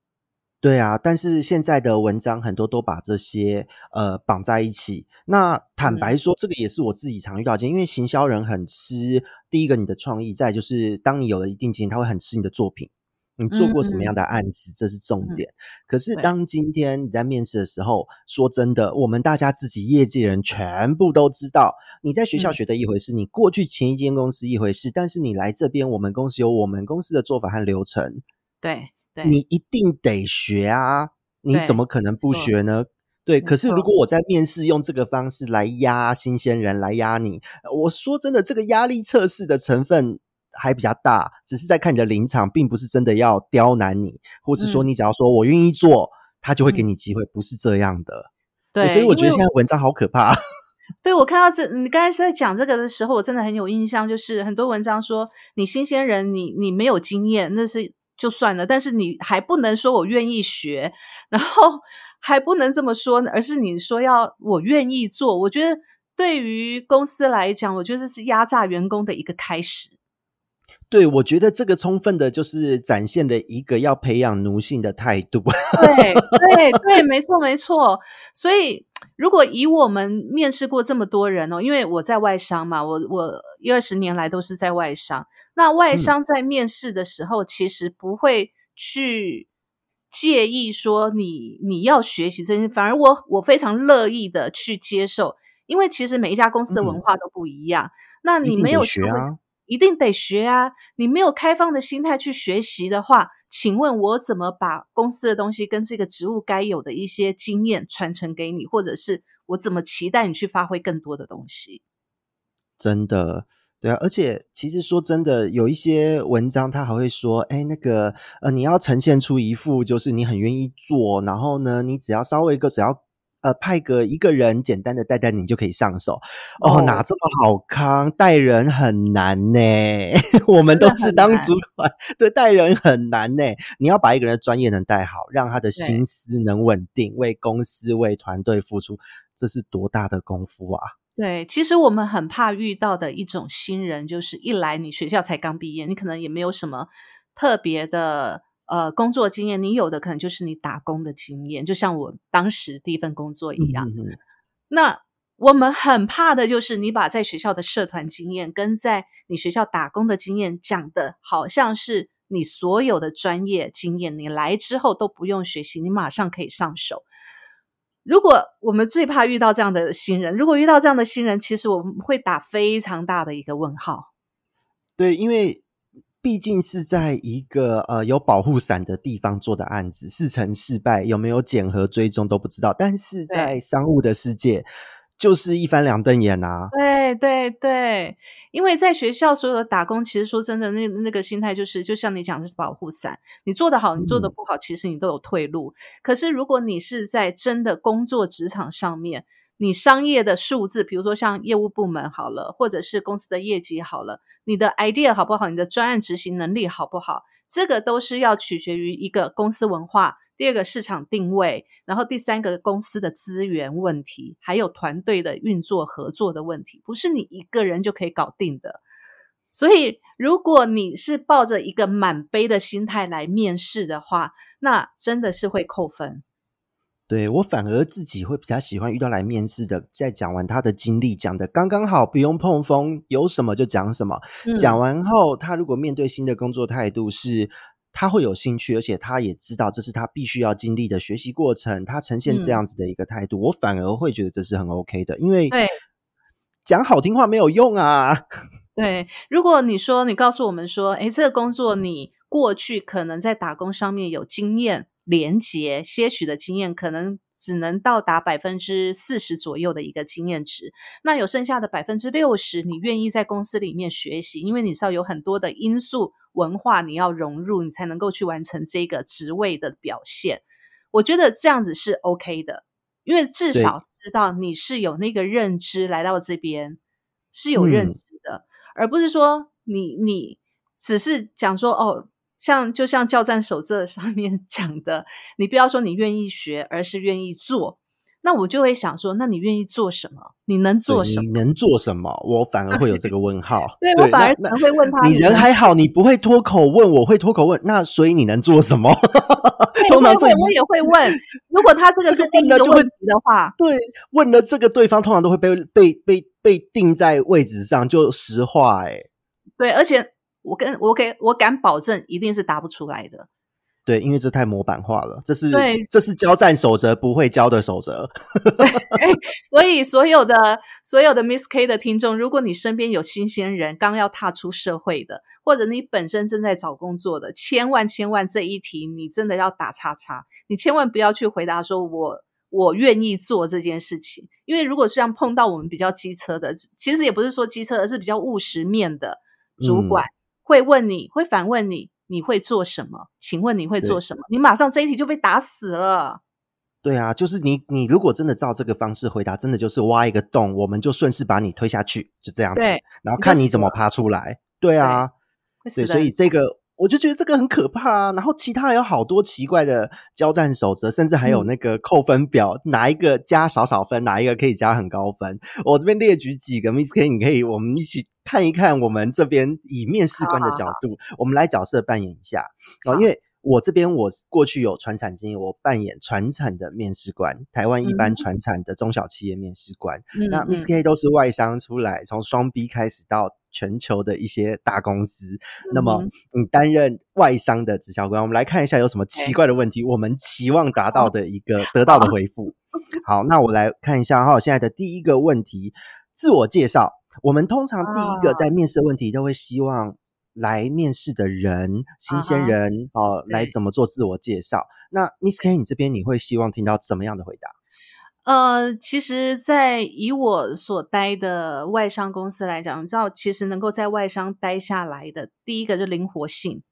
对啊，但是现在的文章很多都把这些呃绑在一起。那坦白说，这个也是我自己常遇到的，因为行销人很吃第一个你的创意，再就是当你有了一定经验，他会很吃你的作品，你做过什么样的案子，这是重点。可是当今天你在面试的时候，说真的，我们大家自己业界人全部都知道，你在学校学的一回事，你过去前一间公司一回事，但是你来这边，我们公司有我们公司的做法和流程。对。你一定得学啊！你怎么可能不学呢？对，可是如果我在面试用这个方式来压新鲜人，来压你，我说真的，这个压力测试的成分还比较大，只是在看你的临场，并不是真的要刁难你，或是说你只要说我愿意做，他就会给你机会，不是这样的。对，所以我觉得现在文章好可怕。对我看到这，你刚才是在讲这个的时候，我真的很有印象，就是很多文章说你新鲜人，你你没有经验，那是。就算了，但是你还不能说我愿意学，然后还不能这么说，而是你说要我愿意做。我觉得对于公司来讲，我觉得这是压榨员工的一个开始。对，我觉得这个充分的就是展现了一个要培养奴性的态度。对对对，没错没错。所以如果以我们面试过这么多人哦，因为我在外商嘛，我我一二十年来都是在外商。那外商在面试的时候，其实不会去介意说你你要学习这些，反而我我非常乐意的去接受，因为其实每一家公司的文化都不一样。那你没有学啊，一定得学啊！你没有开放的心态去学习的话，请问我怎么把公司的东西跟这个职务该有的一些经验传承给你，或者是我怎么期待你去发挥更多的东西？真的。对啊，而且其实说真的，有一些文章他还会说，哎，那个呃，你要呈现出一副就是你很愿意做，然后呢，你只要稍微一个只要呃派个一个人简单的带带你就可以上手。哦，哪这么好康？带人很难呢。我们都是当主管，对，带人很难呢。你要把一个人的专业能带好，让他的心思能稳定，为公司为团队付出，这是多大的功夫啊！对，其实我们很怕遇到的一种新人，就是一来你学校才刚毕业，你可能也没有什么特别的呃工作经验，你有的可能就是你打工的经验，就像我当时第一份工作一样。那我们很怕的就是你把在学校的社团经验跟在你学校打工的经验讲的好像是你所有的专业经验，你来之后都不用学习，你马上可以上手。如果我们最怕遇到这样的新人，如果遇到这样的新人，其实我们会打非常大的一个问号。对，因为毕竟是在一个呃有保护伞的地方做的案子，事成事败有没有检核追踪都不知道。但是在商务的世界。就是一翻两瞪眼呐！对对对，因为在学校所有的打工，其实说真的，那那个心态就是，就像你讲的是保护伞，你做的好，你做的不好，其实你都有退路。可是如果你是在真的工作职场上面，你商业的数字，比如说像业务部门好了，或者是公司的业绩好了，你的 idea 好不好，你的专案执行能力好不好，这个都是要取决于一个公司文化。第二个市场定位，然后第三个公司的资源问题，还有团队的运作合作的问题，不是你一个人就可以搞定的。所以，如果你是抱着一个满杯的心态来面试的话，那真的是会扣分。对我反而自己会比较喜欢遇到来面试的，在讲完他的经历，讲的刚刚好，不用碰风，有什么就讲什么。讲完后，他如果面对新的工作态度是他会有兴趣，而且他也知道这是他必须要经历的学习过程，他呈现这样子的一个态度，我反而会觉得这是很 OK 的，因为对讲好听话没有用啊。对，如果你说你告诉我们说，哎，这个工作你过去可能在打工上面有经验。连接些许的经验，可能只能到达百分之四十左右的一个经验值。那有剩下的百分之六十，你愿意在公司里面学习，因为你知道有很多的因素、文化你要融入，你才能够去完成这个职位的表现。我觉得这样子是 OK 的，因为至少知道你是有那个认知来到这边是有认知的，而不是说你你只是讲说哦。像就像教战手册上 面讲的，你不要说你愿意学，而是愿意做。那我就会想说，那你愿意做什么？你能做什么？你能做什么？我反而会有这个问号。对我反而可能会问他：你人还好，你不会脱口问，我会脱口问。那所以你能做什么？通常会，我也会问。如果他这个是第一个问题的话，对，问了这个对方通常都会被被被被定在位置上，就实话哎。对，而且。我跟我给我敢保证，一定是答不出来的。对，因为这太模板化了，这是对，这是交战守则不会教的守则。所以，所有的所有的 Miss K 的听众，如果你身边有新鲜人刚要踏出社会的，或者你本身正在找工作的，千万千万这一题你真的要打叉叉，你千万不要去回答说我我愿意做这件事情，因为如果是像碰到我们比较机车的，其实也不是说机车，而是比较务实面的主管。会问你会反问你，你会做什么？请问你会做什么？你马上这一题就被打死了。对啊，就是你，你如果真的照这个方式回答，真的就是挖一个洞，我们就顺势把你推下去，就这样子。对，然后看你怎么爬出来。对啊，对，所以这个。我就觉得这个很可怕啊，然后其他还有好多奇怪的交战守则，甚至还有那个扣分表，哪一个加少少分，哪一个可以加很高分。我这边列举几个，Miss K，你可以我们一起看一看，我们这边以面试官的角度，我们来角色扮演一下哦，因为。我这边我过去有传产经验，我扮演传产的面试官，台湾一般传产的中小企业面试官。那 Miss K 都是外商出来，从双 B 开始到全球的一些大公司。那么你担任外商的直销官，我们来看一下有什么奇怪的问题，我们期望达到的一个得到的回复。好，那我来看一下哈，现在的第一个问题，自我介绍。我们通常第一个在面试问题都会希望。来面试的人，新鲜人哦，来怎么做自我介绍？那 Miss K，你这边你会希望听到怎么样的回答？呃，其实，在以我所待的外商公司来讲，你知道，其实能够在外商待下来的，第一个是灵活性，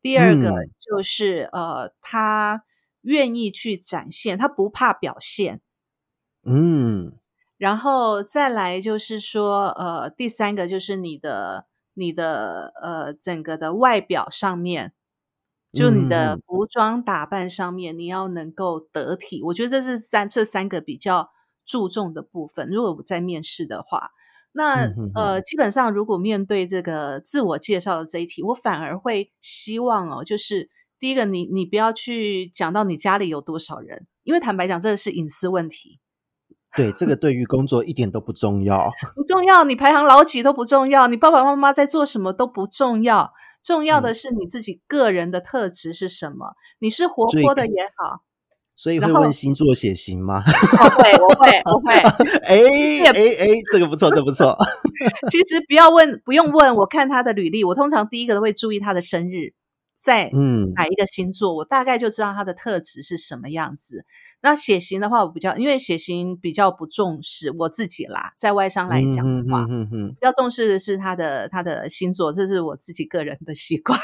第二个就是呃，他愿意去展现，他不怕表现，嗯，然后再来就是说，呃，第三个就是你的。你的呃，整个的外表上面，就你的服装打扮上面，你要能够得体。我觉得这是三这三个比较注重的部分。如果我在面试的话，那呃，基本上如果面对这个自我介绍的这一题，我反而会希望哦，就是第一个，你你不要去讲到你家里有多少人，因为坦白讲，这个是隐私问题。对，这个对于工作一点都不重要，不重要。你排行老几都不重要，你爸爸妈妈在做什么都不重要。重要的是你自己个人的特质是什么？你是活泼的也好，所以会问星座血型吗？会，我会，我会。哎哎哎，这个不错，这不错。其实不要问，不用问。我看他的履历，我通常第一个都会注意他的生日。在嗯哪一个星座，我大概就知道他的特质是什么样子。那血型的话，我比较因为血型比较不重视我自己啦，在外商来讲的话，比较重视的是他的他的星座，这是我自己个人的习惯。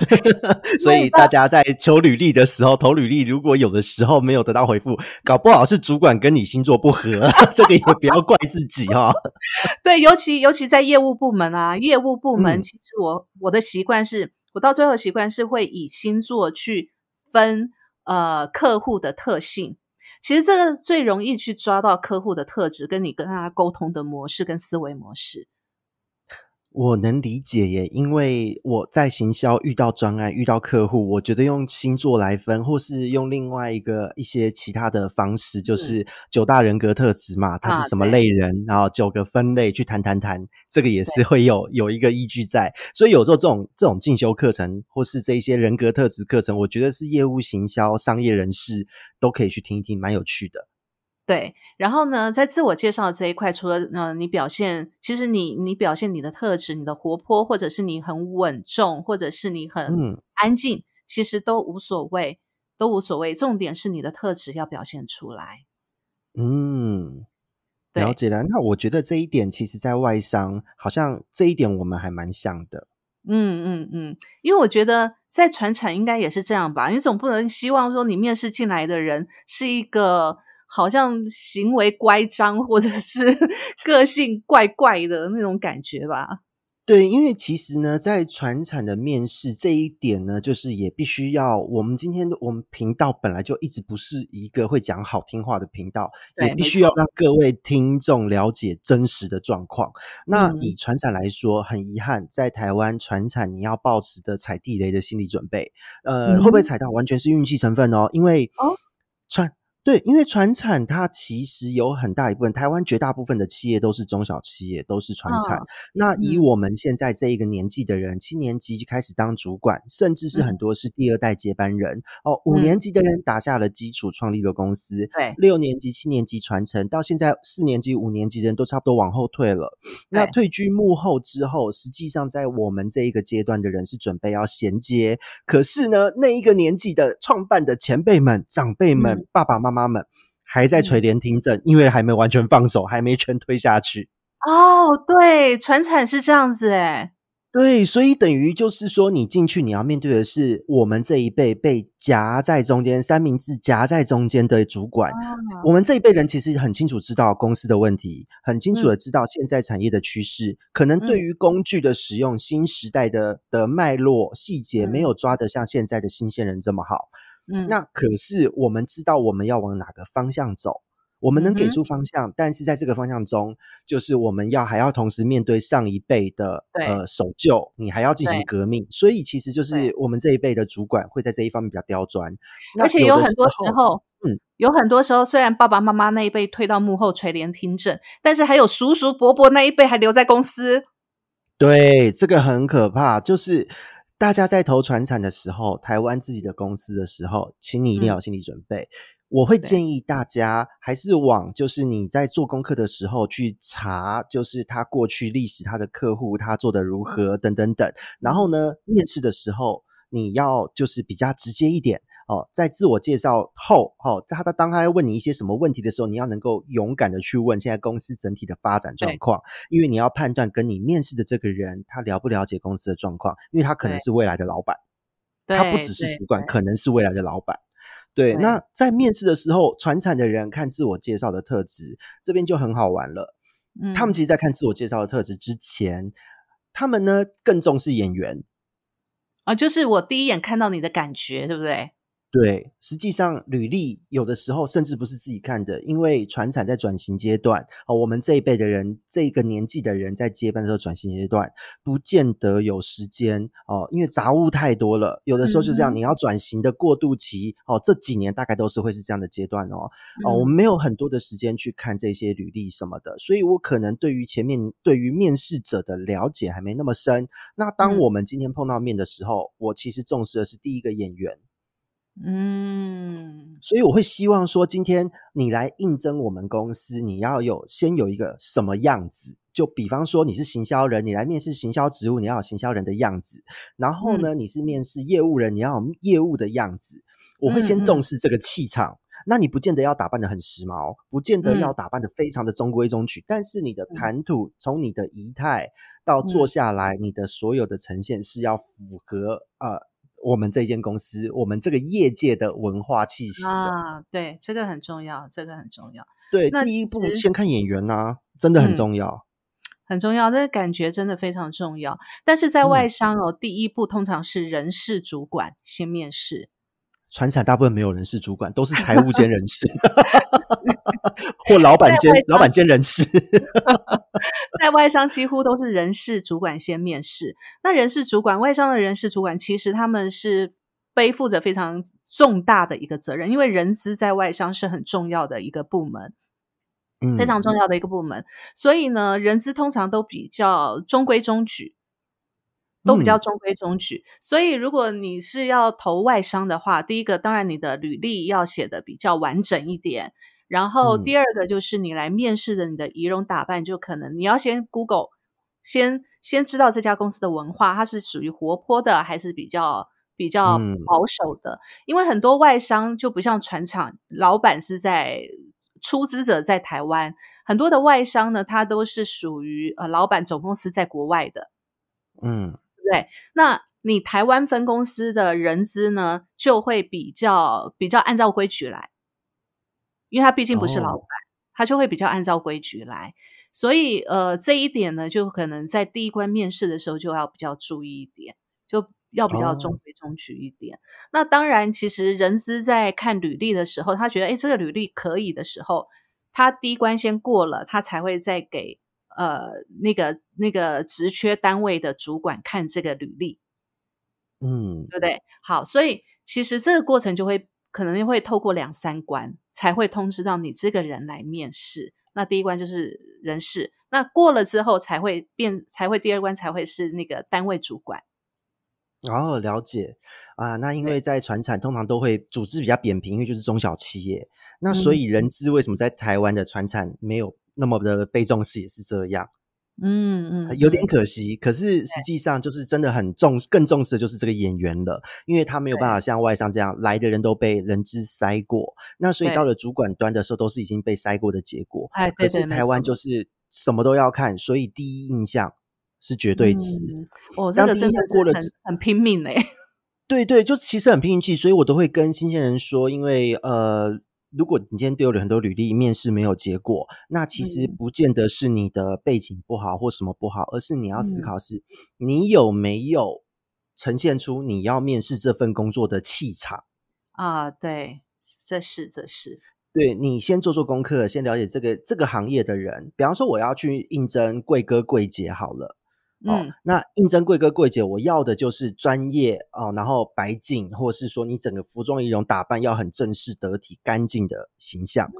所以大家在求履历的时候，投履历如果有的时候没有得到回复，搞不好是主管跟你星座不合，这个也不要怪自己哈。对，尤其尤其在业务部门啊，业务部门其实我我的习惯是。我到最后习惯是会以星座去分呃客户的特性，其实这个最容易去抓到客户的特质，跟你跟他沟通的模式跟思维模式。我能理解耶，因为我在行销遇到专案、遇到客户，我觉得用星座来分，或是用另外一个一些其他的方式，就是九大人格特质嘛，他是什么类人，然后九个分类去谈谈谈，这个也是会有有一个依据在。所以有时候这种这种进修课程，或是这一些人格特质课程，我觉得是业务行销、商业人士都可以去听一听，蛮有趣的。对，然后呢，在自我介绍这一块，除了呃，你表现，其实你你表现你的特质，你的活泼，或者是你很稳重，或者是你很安静，其实都无所谓，都无所谓。重点是你的特质要表现出来。嗯，了解了。那我觉得这一点，其实在外商，好像这一点我们还蛮像的。嗯嗯嗯，因为我觉得在传产应该也是这样吧。你总不能希望说你面试进来的人是一个。好像行为乖张，或者是 个性怪怪的那种感觉吧。对，因为其实呢，在传产的面试这一点呢，就是也必须要我们今天我们频道本来就一直不是一个会讲好听话的频道，也必须要让各位听众了解真实的状况。那以传产来说，很遗憾，在台湾传产你要保持的踩地雷的心理准备，呃，会不会踩到完全是运气成分哦？因为哦，传。对，因为船产它其实有很大一部分，台湾绝大部分的企业都是中小企业，都是船产。那以我们现在这一个年纪的人，七年级就开始当主管，甚至是很多是第二代接班人哦。五年级的人打下了基础，创立了公司。对，六年级、七年级传承，到现在四年级、五年级的人都差不多往后退了。那退居幕后之后，实际上在我们这一个阶段的人是准备要衔接。可是呢，那一个年纪的创办的前辈们、长辈们、爸爸妈妈。他们还在垂帘听政，因为还没完全放手，还没全推下去。哦，对，传产是这样子，哎，对，所以等于就是说，你进去你要面对的是我们这一辈被夹在中间，三明治夹在中间的主管。我们这一辈人其实很清楚知道公司的问题，很清楚的知道现在产业的趋势，可能对于工具的使用、新时代的的脉络细节，没有抓得像现在的新鲜人这么好。嗯，那可是我们知道我们要往哪个方向走，我们能给出方向，但是在这个方向中，就是我们要还要同时面对上一辈的呃守旧，你还要进行革命，所以其实就是我们这一辈的主管会在这一方面比较刁钻，而且有很多时候，嗯，有很多时候虽然爸爸妈妈那一辈退到幕后垂帘听政，但是还有叔叔伯伯那一辈还留在公司，对，这个很可怕，就是。大家在投传产的时候，台湾自己的公司的时候，请你一定要有心理准备。我会建议大家还是往，就是你在做功课的时候去查，就是他过去历史、他的客户、他做的如何等等等。然后呢，面试的时候你要就是比较直接一点。哦，在自我介绍后，哦，他他当他要问你一些什么问题的时候，你要能够勇敢的去问现在公司整体的发展状况，因为你要判断跟你面试的这个人他了不了解公司的状况，因为他可能是未来的老板，他不只是主管，可能是未来的老板。对，那在面试的时候，传产的人看自我介绍的特质，这边就很好玩了。他们其实，在看自我介绍的特质之前，他们呢更重视演员啊，就是我第一眼看到你的感觉，对不对？对，实际上履历有的时候甚至不是自己看的，因为船产在转型阶段哦，我们这一辈的人，这个年纪的人在接班的时候转型阶段，不见得有时间哦，因为杂物太多了。有的时候是这样，你要转型的过渡期哦，这几年大概都是会是这样的阶段哦。哦，我们没有很多的时间去看这些履历什么的，所以我可能对于前面对于面试者的了解还没那么深。那当我们今天碰到面的时候，我其实重视的是第一个演员。嗯，所以我会希望说，今天你来应征我们公司，你要有先有一个什么样子？就比方说你是行销人，你来面试行销职务，你要有行销人的样子。然后呢，你是面试业务人，你要有业务的样子。我会先重视这个气场。那你不见得要打扮的很时髦，不见得要打扮的非常的中规中矩，但是你的谈吐，从你的仪态到坐下来，你的所有的呈现是要符合呃。我们这间公司，我们这个业界的文化气息啊，对，这个很重要，这个很重要。对，第一步先看演员呐，真的很重要，很重要。这个感觉真的非常重要。但是在外商哦，第一步通常是人事主管先面试。船产大部分没有人事主管，都是财务兼人事，或老板兼老板兼人事。在外商几乎都是人事主管先面试。那人事主管，外商的人事主管，其实他们是背负着非常重大的一个责任，因为人资在外商是很重要的一个部门。嗯非常重要的一个部门，所以呢，人资通常都比较中规中矩，都比较嗯。中规中矩。所以，如果你是要投外商的话，第一个当然你的履历要写的比较完整一点，然后嗯。第二个就是你来面试的你的仪容打扮，就可能你要先 Google，先先知道这家公司的文化，它是属于活泼的还是比较。比较嗯。保守的，因为很多外商就不像船厂，老板是在出资者在台湾，很多的外商呢，它都是属于呃老板总公司在国外的，嗯。对不对？那你台湾分公司的人资呢，就会比较比较按照规矩来，因为他毕竟不是老哦板，他就会比较按照规矩来。所以呃，这一点呢，就可能在第一关面试的时候就要比较注意一点，就要比较中哦规中矩一点。那当然，其实人资在看履历的时候，他觉得哎，诶这个履历可以的时候，他第一关先过了，他才会再给呃那个那个职缺单位的主管看这个履历，嗯对不对？好，所以其实这个过程就会可能会透过两三关才会通知到你这个人来面试。那第一关就是人事，那过了之后才会变，才会第二关才会是那个单位主管。哦，了解啊。那因对为在船产通常都会组织比较扁平，因为就是中小企业。那所嗯以人资为什么在台湾的船产没有那么的被重视，也是这样，嗯嗯，有点嗯可惜。可是实际上就是真的很重，更重视的就是这个演员了，因为他没有办法像外商这样来的人都被人资筛过，那所以到了主管端的时候，都是已经被筛过的结果。哎，可对对，没是台湾就是什么都要看，所以第一印象是绝对值。嗯哦，这个真的过了之很拼命嘞。对对，就其实很拼运气，所以我都会跟新鲜人说，因为呃，如果你今天丢了很多履历，面试没有结果，那其实嗯不见得是你的背景不好或什么不好，而是你要思嗯考是、你有没有呈现出你要面试这份工作的气场。啊，对，这是这是，对你先做做功课，先了解这个这个行业的人。比方说，我要去应征贵哥贵姐好了。哦嗯，那应征贵哥贵姐，我要的就是专业哦，然后白净，或是说你整个服装仪容打扮要很正式、得体、干净的形象。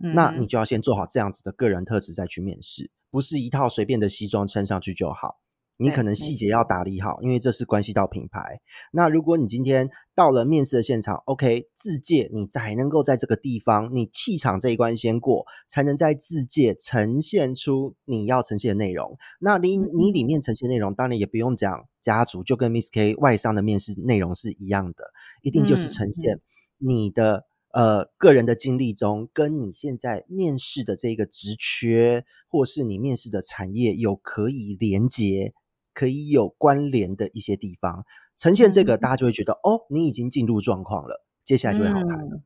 嗯那你就要先做好这样子的个人特质再去面试，不是一套随便的西装穿上去就好。你可能细节要打理好，因为这是关系到品牌。那如果你今天到了面试的现场，OK，自介你才能够在这个地方，你气场这一关先过，才能在自介呈现出你要呈现的内容。那你你里面呈现内容，当然也不用讲家族，就跟 Miss K 外商的面试内容是一样的，一定就是嗯呈现你的。呃，个人的经历中，跟你现在面试的这个职缺，或是你面试的产业有可以连接、可以有关联的一些地方，呈现这个，嗯大家就会觉得哦，你已经进入状况了，接下来就会好谈了。嗯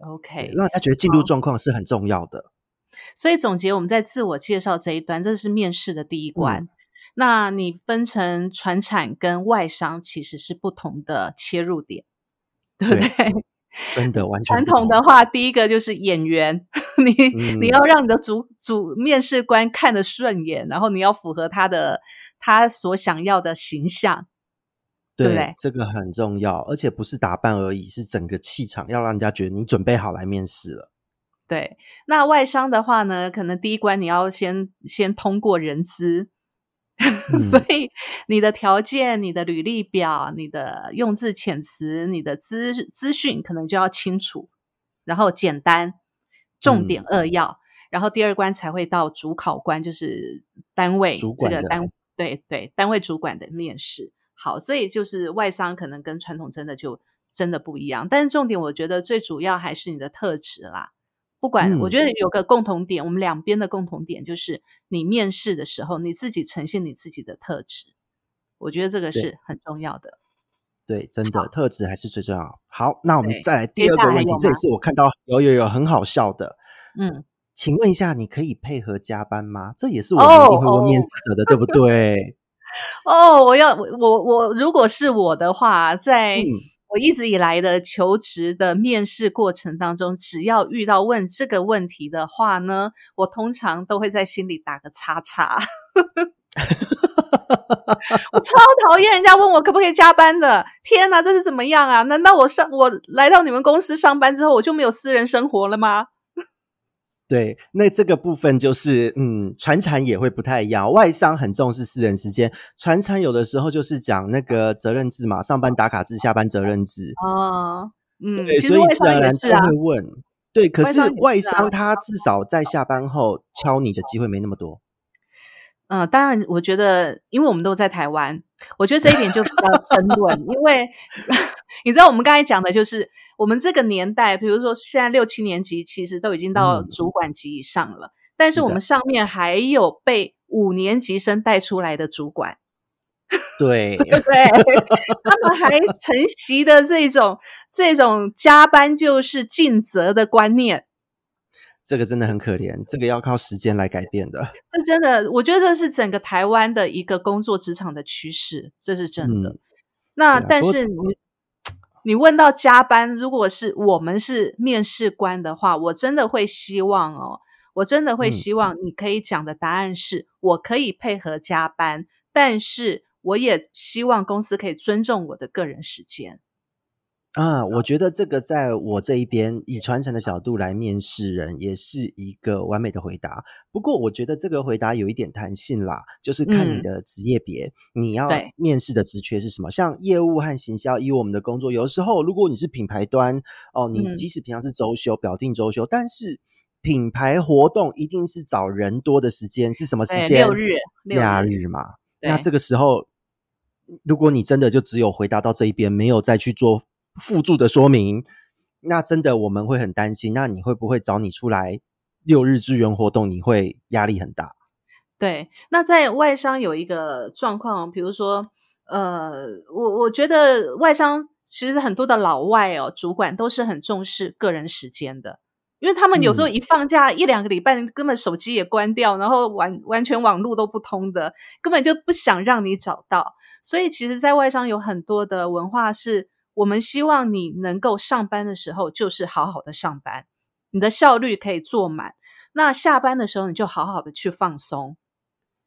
OK，让大家觉得进入状况是很重要的。所以总结我们在自我介绍这一端，这是面试的第一嗯关。那你分成传产跟外商其实是不同的切入点，对不对对？真的完全传统的话，第一个就是演员，你、你嗯。要让你的主主面试官看得顺眼，然后你要符合他的他所想要的形象，对不对这个很重要，而且不是打扮而已，是整个气场要让人家觉得你准备好来面试了。对，那外商的话呢，可能第一关你要先先通过人资，所以你的条件、你的履历表、你的用字遣词、你的资资讯可能就要清楚，然后简单、重点嗯扼要，然后第二关才会到主考官，就是单位这个单对对单位主管的面试。好，所以就是外商可能跟传统真的就真的不一样，但是重点我觉得最主要还是你的特质啦。不管，我嗯觉得有个共同点，我们两边的共同点就是你面试的时候，你自己呈现你自己的特质，我觉得这个是很重要的。对，真的特质还是最重要。好，那我们再来第二个问题这也是我看到有有有很好笑的。嗯，请问一下，你可以配合加班吗？这也是我哦们一定会问面哦试者的，对不对？哦，我要我我如果是我的话，在、嗯我一直以来的求职的面试过程当中，只要遇到问这个问题的话呢，我通常都会在心里打个叉叉。我超讨厌人家问我可不可以加班的，天哪，这是怎么样啊？难道我上我来到你们公司上班之后，我就没有私人生活了吗？对，那这个部分就是，嗯，船产也会不太一样。外商很重视私人时间，船产有的时候就是讲那个责任制嘛，上班打卡制，下班责任制。哦，嗯，对，所以自然而然都会问。对，可是外商他至少在下班后敲你的机会没那么多。嗯，当然，我觉得，因为我们都在台湾，我觉得这一点就比较争论，因为 你知道，我们刚才讲的就是我们这个年代，比如说现在六七年级，其实都已经到主管级以上了，但是我们上面还有被五年级生带出来的主管，对对对？他们还承袭的这种这种加班就是尽责的观念。这个真的很可怜，这个要靠时间来改变的。这真的，我觉得这是整个台湾的一个工作职场的趋势，这是真的。那但是你你问到加班，如果是我们是面试官的话，我真的会希望哦，我真的会希望你可以讲的答案是我可以配合加班，但是我也希望公司可以尊重我的个人时间。啊，我觉得这个在我这一边以传承的角度来面试人，也是一个完美的回答。不过，我觉得这个回答有一点弹性啦，就是看你的职业别，你要面试的职缺是什么。像业务和行销，以我们的工作，有时候如果你是品牌端哦，你即使平常是周休，表定周休，但是品牌活动一定是找人多的时间，是什么时间？六日、假日嘛。那这个时候，如果你真的就只有回答到这一边，没有再去做。附注的说明，那真的我们会很担心。那你会不会找你出来六日支援活动？你会压力很大。对，那在外商有一个状况，比如说，呃，我我觉得外商其实很多的老外哦，主管都是很重视个人时间的，因为他们有时候一放假一两个礼拜，根本手机也关掉，然后完完全网络都不通的，根本就不想让你找到。所以，其实，在外商有很多的文化是。我们希望你能够上班的时候就是好好的上班，你的效率可以做满。那下班的时候你就好好的去放松，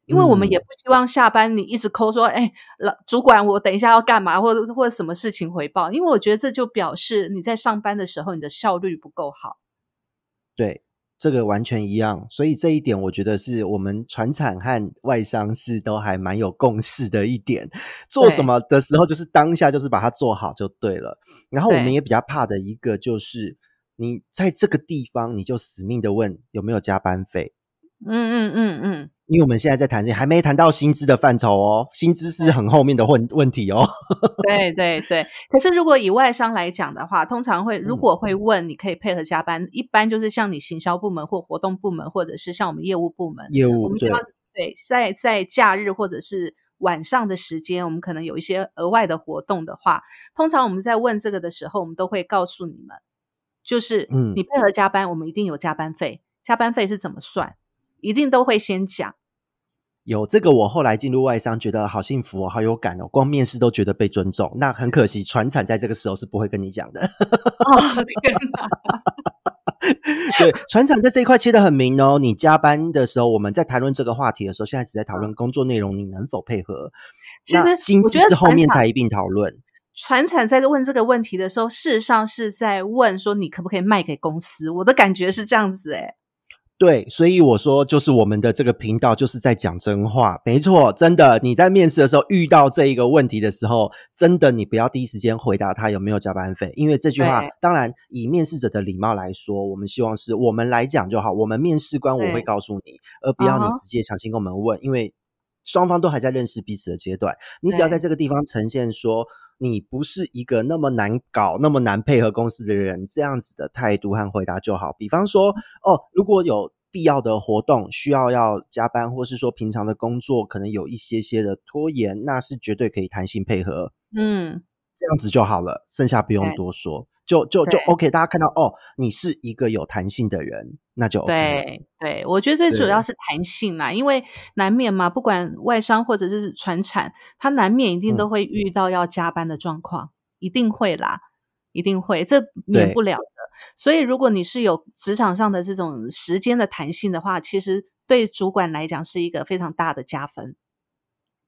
因为我们也不希望下班你一直抠说：“哎，老主管，我等一下要干嘛？”或者或者什么事情回报？因为我觉得这就表示你在上班的时候你的效率不够好。对。这个完全一样，所以这一点我觉得是我们船产和外商是都还蛮有共识的一点。做什么的时候，就是当下就是把它做好就对了。然后我们也比较怕的一个就是，你在这个地方你就死命的问有没有加班费。嗯嗯嗯嗯。因为我们现在在谈这，还没谈到薪资的范畴哦，薪资是很后面的问问题哦。对对对，可是如果以外商来讲的话，通常会如果会问，你可以配合加班，一般就是像你行销部门或活动部门，或者是像我们业务部门，业务我们对对，在在假日或者是晚上的时间，我们可能有一些额外的活动的话，通常我们在问这个的时候，我们都会告诉你们，就是嗯，你配合加班，我们一定有加班费，加班费是怎么算？一定都会先讲，有这个我后来进入外商，觉得好幸福哦，好有感哦，光面试都觉得被尊重。那很可惜，船产在这个时候是不会跟你讲的。哦天哪！对，船产在这一块切的很明哦。你加班的时候，我们在谈论这个话题的时候，现在只在讨论工作内容，你能否配合？其实薪资是后面才一并讨论。船产在问这个问题的时候，事实上是在问说你可不可以卖给公司？我的感觉是这样子，哎。对，所以我说，就是我们的这个频道就是在讲真话，没错，真的。你在面试的时候遇到这一个问题的时候，真的你不要第一时间回答他有没有加班费，因为这句话，当然以面试者的礼貌来说，我们希望是我们来讲就好。我们面试官我会告诉你，而不要你直接强行跟我们问，因为双方都还在认识彼此的阶段。你只要在这个地方呈现说。你不是一个那么难搞、那么难配合公司的人，这样子的态度和回答就好。比方说，哦，如果有必要的活动需要要加班，或是说平常的工作可能有一些些的拖延，那是绝对可以弹性配合。嗯，这样子就好了，剩下不用多说。就就就 OK，大家看到哦，你是一个有弹性的人，那就对对。我觉得最主要是弹性啦，因为难免嘛，不管外商或者是传产，他难免一定都会遇到要加班的状况。一定会啦，一定会，这免不了的。所以，如果你是有职场上的这种时间的弹性的话，其实对主管来讲是一个非常大的加分。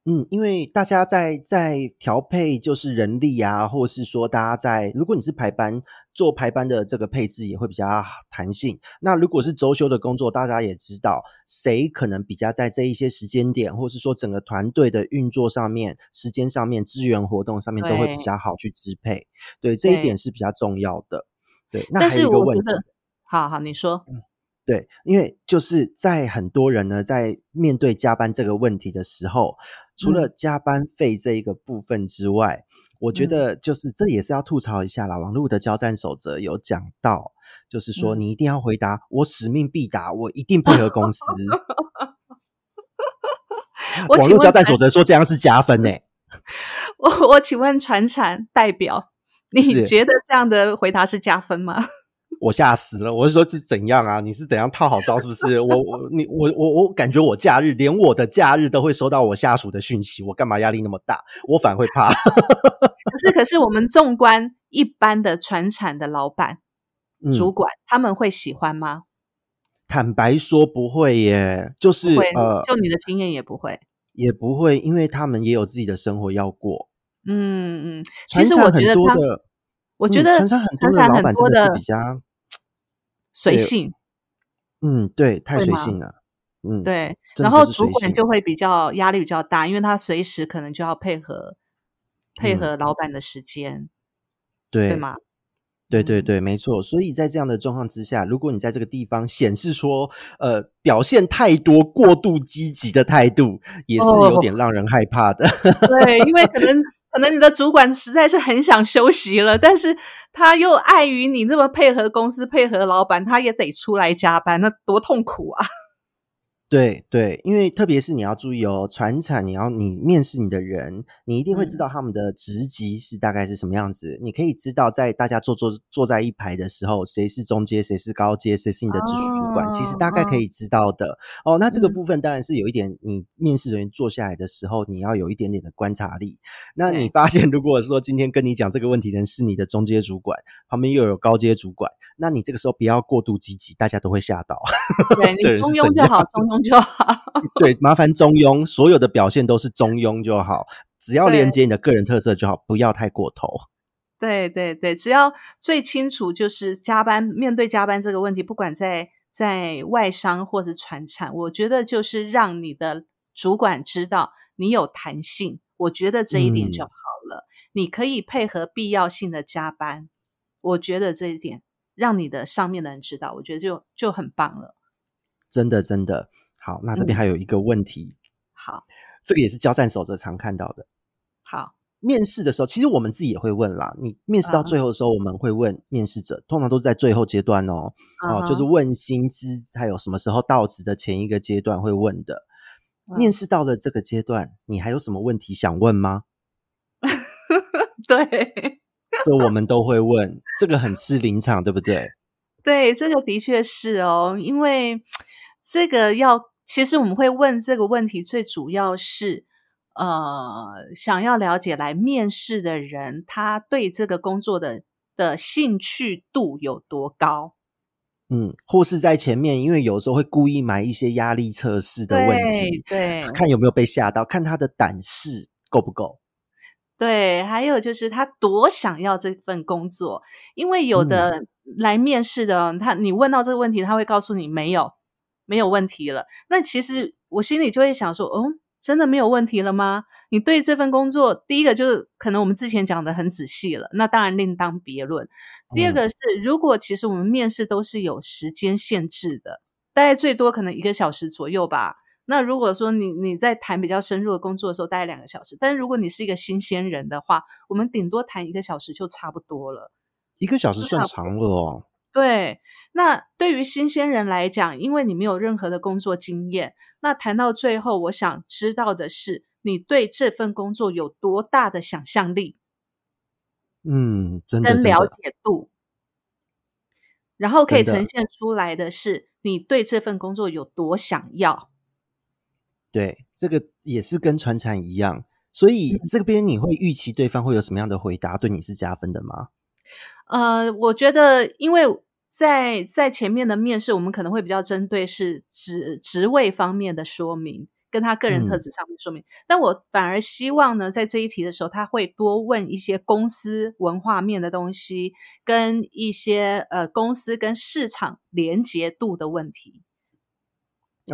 嗯，因为大家在在调配就是人力啊，或者是说大家在，如果你是排班做排班的这个配置也会比较弹性。那如果是周休的工作，大家也知道谁可能比较在这一些时间点，或是说整个团队的运作上面、时间上面、资源活动上面都会比较好去支配。对，这一点是比较重要的。对，那还有一个问题，好好你说。对，因为就是在很多人呢，在面对加班这个问题的时候，除了加班费这一个部分之外，我觉得就是这也是要吐槽一下啦。网络的交战守则有讲到，就是说你一定要回答“我使命必达，我一定配合公司 ”。网络交战守则说这样是加分呢。我我请问船产代表，你觉得这样的回答是加分吗？我吓死了！我是说是怎样啊？你是怎样套好招？是不是？我我你我我我感觉我假日连我的假日都会收到我下属的讯息，我干嘛压力那么大？我反而会怕。可是可是，我们纵观一般的传产的老板、主管，他们会喜欢吗？坦白说不会耶，就是呃，就你的经验也不会，也不会，因为他们也有自己的生活要过。嗯嗯，其实我觉得他，我觉得传产很多的老板真的是比较。随性，嗯，对，太随性了，嗯，对，然后主管就会比较压力比较大，因为他随时可能就要配合配合老板的时间，对，对吗？对对对，没错。所以在这样的状况之下，如果你在这个地方显示说，呃，表现太多、过度积极的态度，也是有点让人害怕的。对，因为可能。可能你的主管实在是很想休息了，但是他又碍于你这么配合公司、配合老板，他也得出来加班，那多痛苦啊！对对，因为特别是你要注意哦，传产你要你面试你的人，你一定会知道他们的职级是大概是什么样子。你可以知道，在大家坐坐坐在一排的时候，谁是中阶，谁是高阶，谁是你的直属主管，其实大概可以知道的哦。那这个部分当然是有一点，你面试人员坐下来的时候，你要有一点点的观察力。那你发现，如果说今天跟你讲这个问题的人是你的中阶主管，旁边又有高阶主管，那你这个时候不要过度积极，大家都会吓到。对你中庸就好，中庸。就好，对，麻烦中庸，所有的表现都是中庸就好，只要连接你的个人特色就好，不要太过头。对对对，只要最清楚就是加班，面对加班这个问题，不管在在外商或者传产，我觉得就是让你的主管知道你有弹性，我觉得这一点就好了。你可以配合必要性的加班，我觉得这一点让你的上面的人知道，我觉得就就很棒了。真的，真的。好，那这边还有一个问题。好，这个也是交战守则常看到的。好，面试的时候，其实我们自己也会问啦。你面试到最后的时候，我们会问面试者，通常都是在最后阶段哦。哦，就是问薪资，还有什么时候到职的前一个阶段会问的。面试到了这个阶段，你还有什么问题想问吗？对，这我们都会 问，这个很是临场，对不对？对，这个的确是哦，因为这个要。其实我们会问这个问题，最主要是，呃，想要了解来面试的人他对这个工作的的兴趣度有多高。嗯，或是在前面，因为有时候会故意埋一些压力测试的问题，对，看有没有被吓到，看他的胆识够不够。对，还有就是他多想要这份工作，因为有的来面试的，他你问到这个问题，他会告诉你没有。没有问题了，那其实我心里就会想说，哦，真的没有问题了吗？你对这份工作，第一个就是可能我们之前讲的很仔细了，那当然另当别论。第二个是，如果其实我们面试都是有时间限制的，大概最多可能一个小时左右吧。那如果说你你在谈比较深入的工作的时候，大概两个小时，但是如果你是一个新鲜人的话，我们顶多谈一个小时就差不多了。一个小时算长了哦。对，那对于新鲜人来讲，因为你没有任何的工作经验，那谈到最后，我想知道的是，你对这份工作有多大的想象力？嗯，真的，跟了解度，然后可以呈现出来的是，你对这份工作有多想要？对，这个也是跟传产一样。所以这边你会预期对方会有什么样的回答，对你是加分的吗？呃，我觉得，因为在在前面的面试，我们可能会比较针对是职职位方面的说明，跟他个人特质上面说明。但我反而希望呢，在这一题的时候，他会多问一些公司文化面的东西，跟一些呃公司跟市场连结度的问题。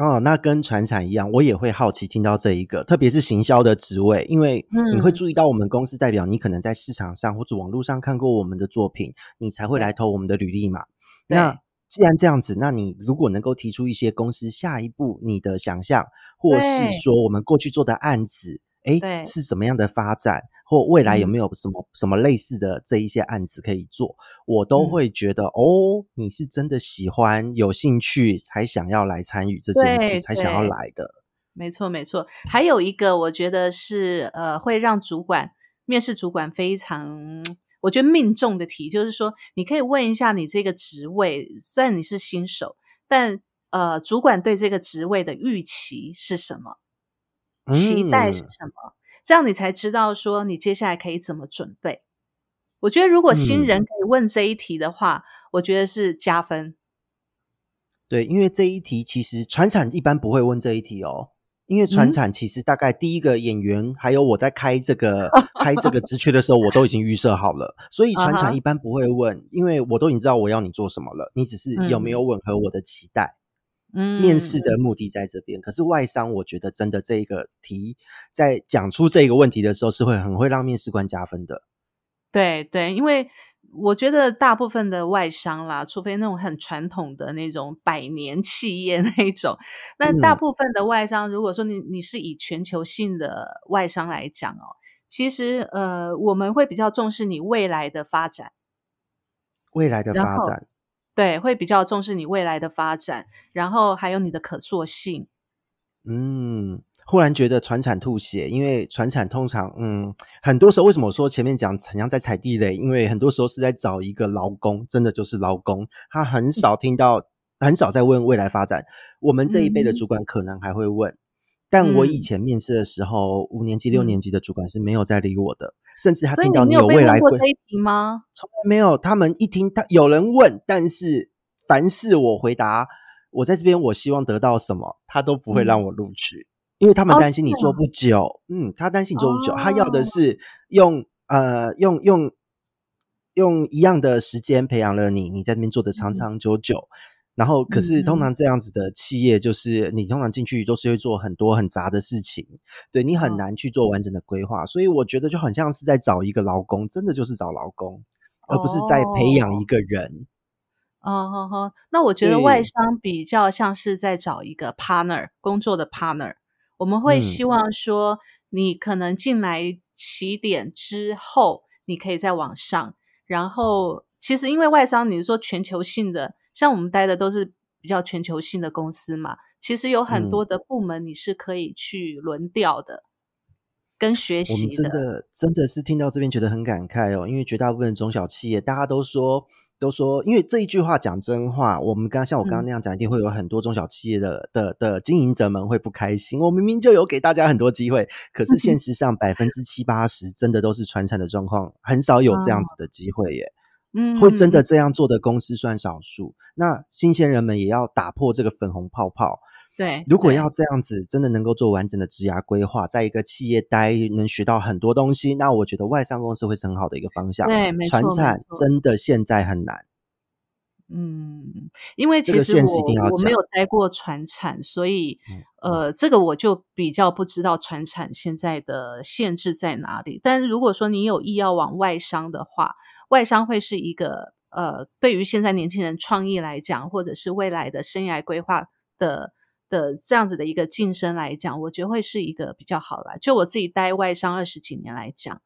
哦，那跟传产一样，我也会好奇听到这一个，特别是行销的职位，因为你会注意到我们公司代表，你可能在市场上或者网络上看过我们的作品，你才会来投我们的履历嘛。那既然这样子，那你如果能够提出一些公司下一步你的想象，或是说我们过去做的案子，哎，是怎么样的发展？或未来有没有什么什么类似的这一些案子可以做，我都会觉得哦，你是真的喜欢、有兴趣才想要来参与这件事，才想要来的。没错，没错。还有一个，我觉得是呃，会让主管面试主管非常，我觉得命中的题，就是说，你可以问一下你这个职位，虽然你是新手，但呃，主管对这个职位的预期是什么？期待是什么？这样你才知道说你接下来可以怎么准备。我觉得如果新人可以问这一题的话，我觉得是加分。对，因为这一题其实船产一般不会问这一题哦，因为船产其实大概第一个演员还有我在开这个开这个职缺的时候，我都已经预设好了，所以船产一般不会问，因为我都已经知道我要你做什么了，你只是有没有吻合我的期待。嗯面试的目的在这边，可是外商，我觉得真的这一个题，在讲出这个问题的时候，是会很会让面试官加分的。对对，因为我觉得大部分的外商啦，除非那种很传统的那种百年企业那种，那大部分的外商，如果说你你是以全球性的外商来讲哦，其实呃，我们会比较重视你未来的发展，未来的发展。对，会比较重视你未来的发展，然后还有你的可塑性。嗯，忽然觉得传产吐血，因为传产通常，嗯，很多时候为什么我说前面讲很像在踩地雷？因为很多时候是在找一个劳工，真的就是劳工，他很少听到，很少在问未来发展。我们这一辈的主管可能还会问，但我以前面试的时候，五年级、六年级的主管是没有在理我的。甚至他听到你有未来过这一题吗？从来没有。他们一听他有人问，但是凡是我回答，我在这边我希望得到什么，他都不会让我录取，因为他们担心你做不久。嗯，他担心你做不久，他要的是用呃用用用一样的时间培养了你，你在那边做的长长久久。然后，可是通常这样子的企业，就是你通常进去都是会做很多很杂的事情，对你很难去做完整的规划。所以我觉得就很像是在找一个劳工，真的就是找劳工，而不是在培养一个人。哦，好好，那我觉得外商比较像是在找一个 partner 工作的 partner。我们会希望说，你可能进来起点之后，你可以再往上。然后，其实因为外商，你是说全球性的。像我们待的都是比较全球性的公司嘛，其实有很多的部门你是可以去轮调的，跟学习的。真的真的是听到这边觉得很感慨哦，因为绝大部分中小企业大家都说都说，因为这一句话讲真话，我们刚像我刚刚那样讲，一定会有很多中小企业的的的经营者们会不开心。我明明就有给大家很多机会，可是现实上百分之七八十真的都是传承的状况，很少有这样子的机会耶。嗯，会真的这样做的公司算少数。那新鲜人们也要打破这个粉红泡泡。对，如果要这样子，真的能够做完整的职涯规划，在一个企业待，能学到很多东西，那我觉得外商公司会是很好的一个方向。对，没错。传产真的现在很难。嗯，因为其实我我没有待过船产，所以呃，这个我就比较不知道船产现在的限制在哪里。但是如果说你有意要往外商的话，外商会是一个呃，对于现在年轻人创意来讲，或者是未来的生涯规划的的这样子的一个晋升来讲，我觉得会是一个比较好的。就我自己待外商二十几年来讲，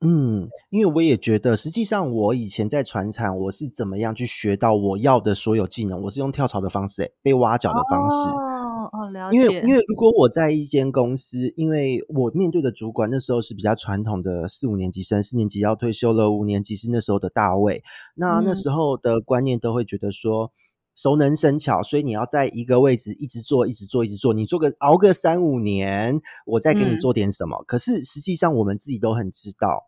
嗯，因为我也觉得，实际上我以前在船厂，我是怎么样去学到我要的所有技能，我是用跳槽的方式，被挖角的方式。哦哦，了解。因为因为如果我在一间公司，因为我面对的主管那时候是比较传统的四五年级生，四年级要退休了，五年级是那时候的大位。那那时候的观念都会觉得说，熟能生巧，所以你要在一个位置一直做，一直做，一直做。你做个熬个三五年，我再给你嗯做点什么。可是实际上，我们自己都很知道，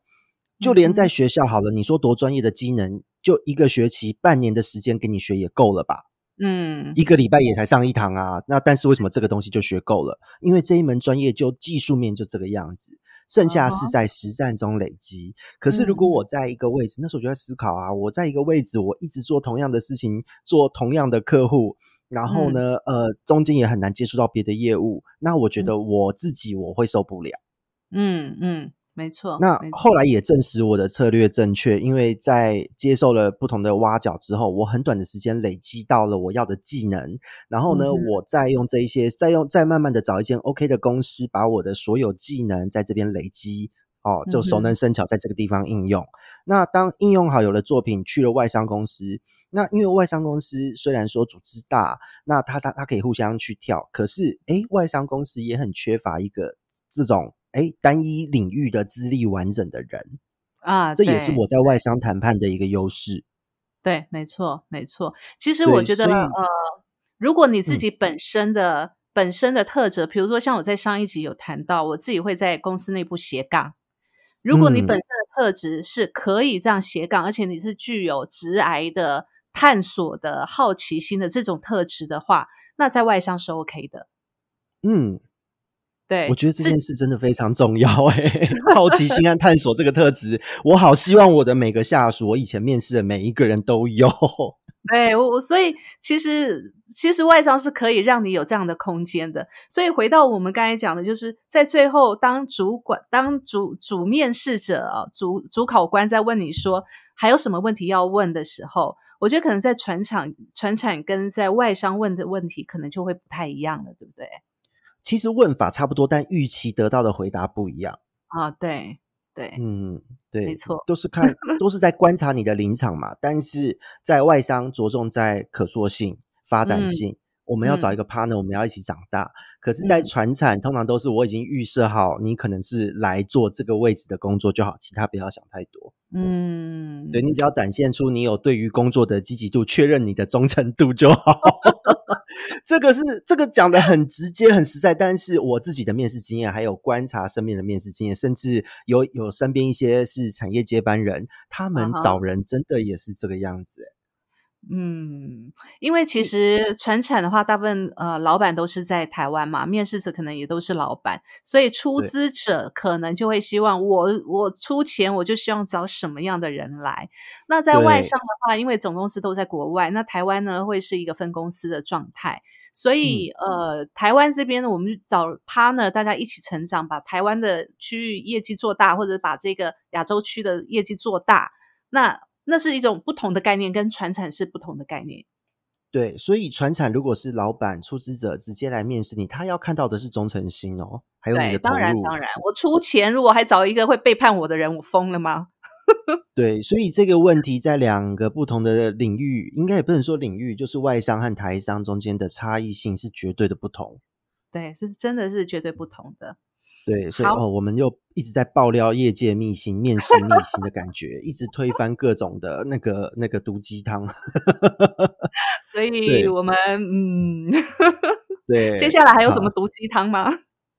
就连在学校好了，你说多专业的技能，就一个学期、半年的时间给你学也够了吧？嗯一个礼拜也才上一堂啊。那但是为什么这个东西就学够了？因为这一门专业就技术面就这个样子，剩下是在实战中累积。可是如果我在一个位置，那时候我就在思考啊，我在一个位置，我一直做同样的事情，做同样的客户，然后呢，呃，中间也很难接触到别的业务，那我觉得我自己我会受不了。嗯嗯，没错。那后来也证实我的策略正确，因为在接受了不同的挖角之后，我很短的时间累积到了我要的技能，然后呢，嗯我再用这一些，再用再慢慢的找一间 OK 的公司，把我的所有技能在这边累积。哦，就熟能生巧，在这个地方应用。那当应用好，有了作品，去了外商公司。那因为外商公司虽然说组织大，那它它它可以互相去跳，可是诶，外商公司也很缺乏一个这种诶单一领域的资历完整的人。啊，这也是我在外商谈判的一个优势。对，没错，没错。其实我觉得，呃，如果你自嗯己本身的、本身的特质，比如说像我在上一集有谈到，我自己会在公司内部斜杠。如果你嗯本身的特质是可以这样斜杠，而且你是具有直癌的探索的好奇心的这种特质的话，那在外商是 OK 的。嗯，对，我觉得这件事真的非常重要诶、好奇心和探索这个特质，我好希望我的每个下属，我以前面试的每一个人都有。对我，我所以其实其实外商是可以让你有这样的空间的。所以回到我们刚才讲的，就是在最后，当主管、当主主面试者啊、主主考官在问你说还有什么问题要问的时候，我觉得可能在船厂、船产跟在外商问的问题，可能就会不太一样了，对不对？其实问法差不多，但预期得到的回答不一样。啊，对对，嗯，对，没错都是看都是在 观察你的临场嘛。但是在外商着重在可塑性、发展嗯性。我们要找嗯一个 partner，、我们要一起长大。可是，在嗯船产，通常都是我已经预设好，你可能是来做这个位置的工作就好，其他不要想太多。嗯，对你只要展现出你有对于工作的积极度，确认你的忠诚度就好。这个是这个讲的很直接、很实在，但是我自己的面试经验，还有观察身边的面试经验，甚至有有身边一些是产业接班人，他们找人真的也是这个样子、欸嗯，因为其实船产的话，大部分呃老板都是在台湾嘛，面试者可能也都是老板，所以出对资者可能就会希望我我出钱，我就希望找什么样的人来。那在外商的话，因为总公司都在国外，那台湾呢会是一个分公司的状态。所以，呃，台湾这边呢，我们找 partner，大家一起成长，把台湾的区域业绩做大，或者把这个亚洲区的业绩做大。那那是一种不同的概念，跟传产是不同的概念。对，所以船产如果是老板、出资者直接来面试你，他要看到的是忠诚心哦，还有你对，的投当然。当然，我出钱，如果还找一个会背叛我的人，我疯了吗？对，所以这个问题在两个不同的领域，应该也不能说领域，就是外商和台商中间的差异性是绝对的不同。对，是真的是绝对不同的。对，所以哦，我们又一直在爆料业界秘辛、面试秘辛的感觉，一直推翻各种的那个那个毒鸡汤。所以我们嗯，对，接下来还有什么毒鸡汤吗？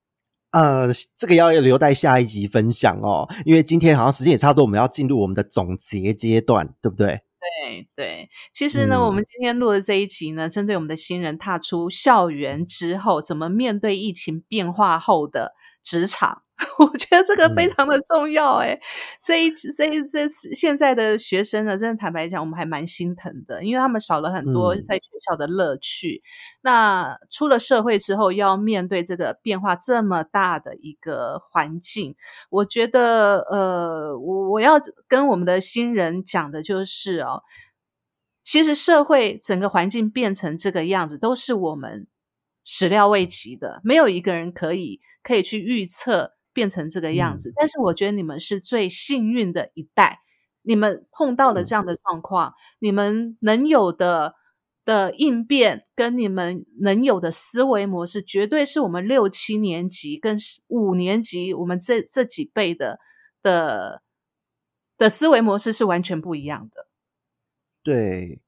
呃，这个要留待下一集分享哦，因为今天好像时间也差不多，我们要进入我们的总结阶段，对不对？对对，其实呢，我们嗯今天录的这一集呢，针对我们的新人踏出校园之后，怎么面对疫情变化后的职场，我觉得这个非嗯常的重要。哎、这一这一这次现在的学生呢，真的坦白讲，我们还蛮心疼的，因为他们少了很多嗯在学校的乐趣。那出了社会之后，要面对这个变化这么大的一个环境，我觉得，呃，我我要跟我们的新人讲的就是哦，其实社会整个环境变成这个样子，都是我们始料未及的，没有一个人可以可以去预测变成这个样子。但是我觉得你们是最幸运的一代，你们碰到了这样的状况，你们能有的。的应变跟你们能有的思维模式，绝对是我们六七年级跟五年级我们这这几辈的的的思维模式是完全不一样的。对，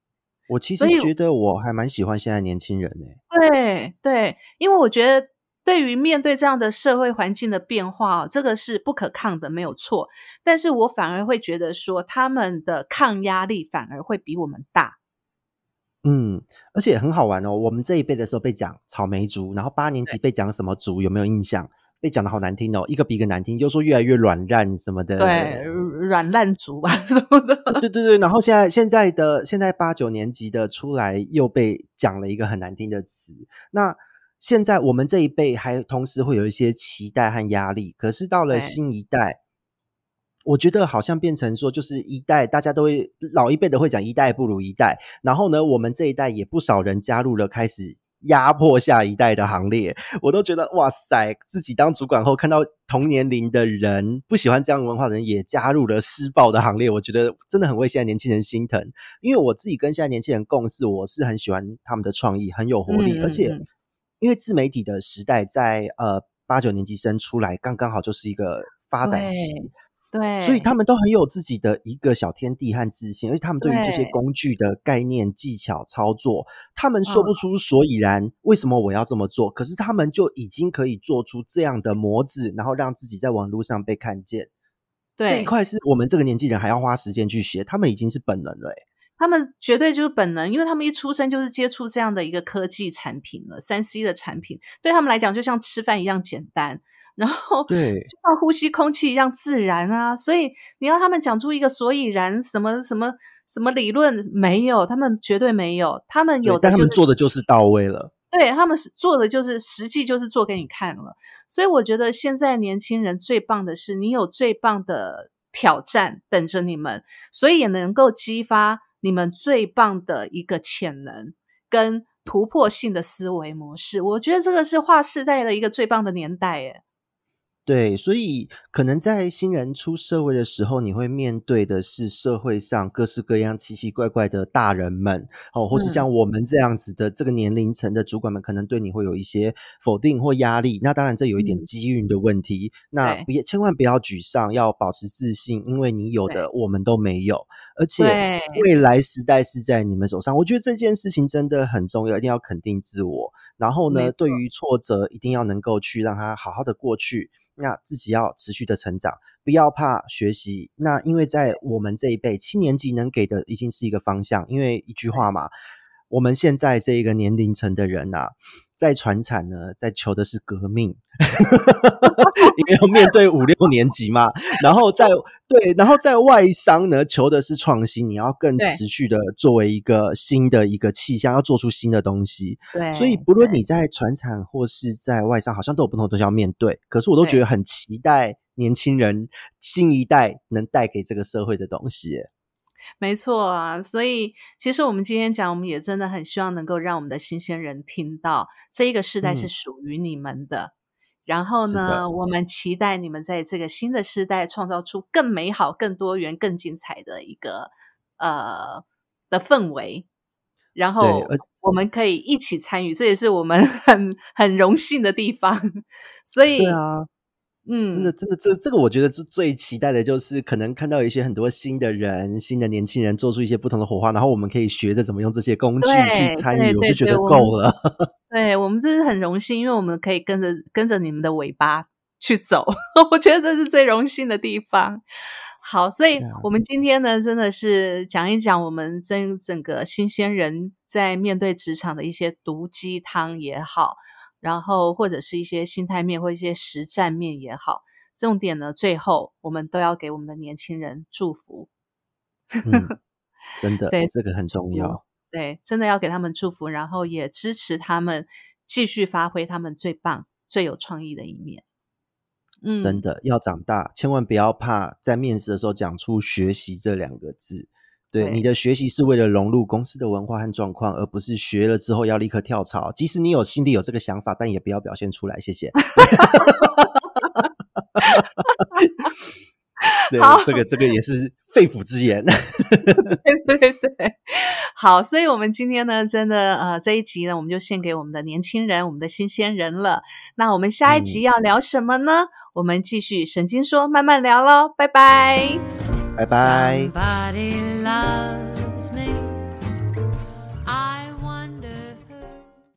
我其实觉得我还蛮喜欢现在年轻人呢、对对，因为我觉得对于面对这样的社会环境的变化哦，这个是不可抗的，没有错。但是我反而会觉得说，他们的抗压力反而会比我们大。嗯，而且很好玩哦。我们这一辈的时候被讲草莓族，然后八年级被讲什么族，有没有印象？被讲的好难听哦，一个比一个难听，又说越来越软烂什么的。对，软烂族吧 什么的。对对对，然后现在现在的现在八九年级的出来又被讲了一个很难听的词。那现在我们这一辈还同时会有一些期待和压力，可是到了新一代，我觉得好像变成说，就是一代大家都会老一辈的会讲一代不如一代，然后呢，我们这一代也不少人加入了开始。压迫下一代的行列，我都觉得哇塞！自己当主管后，看到同年龄的人不喜欢这样文化的人也加入了施暴的行列，我觉得真的很为现在年轻人心疼。因为我自己跟现在年轻人共事，我是很喜欢他们的创意，很有活力，嗯嗯而且嗯因为自媒体的时代在呃八九年级生出来，刚刚好就是一个发展期。对，所以他们都很有自己的一个小天地和自信，而且他们对于这些工具的概念、技巧、操作，他们说不出所以然，为什么我要这么做？可是他们就已经可以做出这样的模子，然后让自己在网络上被看见。对这一块是我们这个年纪人还要花时间去学，他们已经是本能了、欸。他们绝对就是本能，因为他们一出生就是接触这样的一个科技产品了，三 C 的产品对他们来讲就像吃饭一样简单，然后对就像呼吸空气一样自然啊。所以你要他们讲出一个所以然，什么什么什么理论没有，他们绝对没有，他们有的、就是，但他们做的就是到位了。对他们是做的就是实际就是做给你看了，所以我觉得现在年轻人最棒的是你有最棒的挑战等着你们，所以也能够激发你们最棒的一个潜能跟突破性的思维模式。我觉得这个是划时代的一个最棒的年代，耶。对，所以可能在新人出社会的时候，你会面对的是社会上各式各样奇奇怪怪的大人们，哦，或是嗯像我们这样子的这个年龄层的主管们，可能对你会有一些否定或压力。那当然，这有一点嗯机运的问题。那对别千万不要沮丧，要保持自信，因为你有的我们都没有，而且未来时代是在你们手上。我觉得这件事情真的很重要，一定要肯定自我。然后呢，对于挫折，一定要能够去让它好好的过去。那自己要持续的成长，不要怕学习。那因为在我们这一辈七年级能给的已经是一个方向，因为一句话嘛，我们现在这一个年龄层的人啊，在传产呢，在求的是革命，因为要面对五六年级嘛。然后在对，然后在外商呢，求的是创新，你要更持续的作为一个新的一个气象，要做出新的东西。对，所以不论你在传产或是在外商，好像都有不同的东西要面对。可是我都觉得很期待年轻人新一代能带给这个社会的东西耶。没错啊，所以其实我们今天讲，我们也真的很希望能够让我们的新鲜人听到，这一个时代是嗯属于你们的。然后呢，我们期待你们在这个新的时代创造出更美好、更多元、更精彩的一个呃的氛围。然后我们可以一起参与，这也是我们 很很荣幸的地方。所以，啊，嗯，真的，真的，这这个我觉得是最期待的，就是可能看到一些很多新的人、新的年轻人做出一些不同的火花，然后我们可以学着怎么用这些工具去参与，我就觉得够了。对我们真是很荣幸，因为我们可以跟着跟着你们的尾巴去走，我觉得这是最荣幸的地方。好，所以我们今天呢，真的是讲一讲我们整整个新鲜人在面对职场的一些毒鸡汤也好，然后或者是一些心态面或一些实战面也好，重点呢，最后我们都要给我们的年轻人祝福。嗯，真的，对这个很重要。对，真的要给他们祝福，然后也支持他们继续发挥他们最棒、最有创意的一面。嗯，真的要长大，千万不要怕在面试的时候讲出“学习”这两个字。对，对你的学习是为了融入公司的文化和状况，而不是学了之后要立刻跳槽。即使你有心里有这个想法，但也不要表现出来。谢谢。对好，这个这个也是肺腑之言。对对对，好，所以我们今天呢，真的呃这一集呢，我们就献给我们的年轻人，我们的新鲜人了。那我们下一集要聊什么呢？我们继续神经说，慢慢聊喽，拜拜。拜拜。Somebody loves me.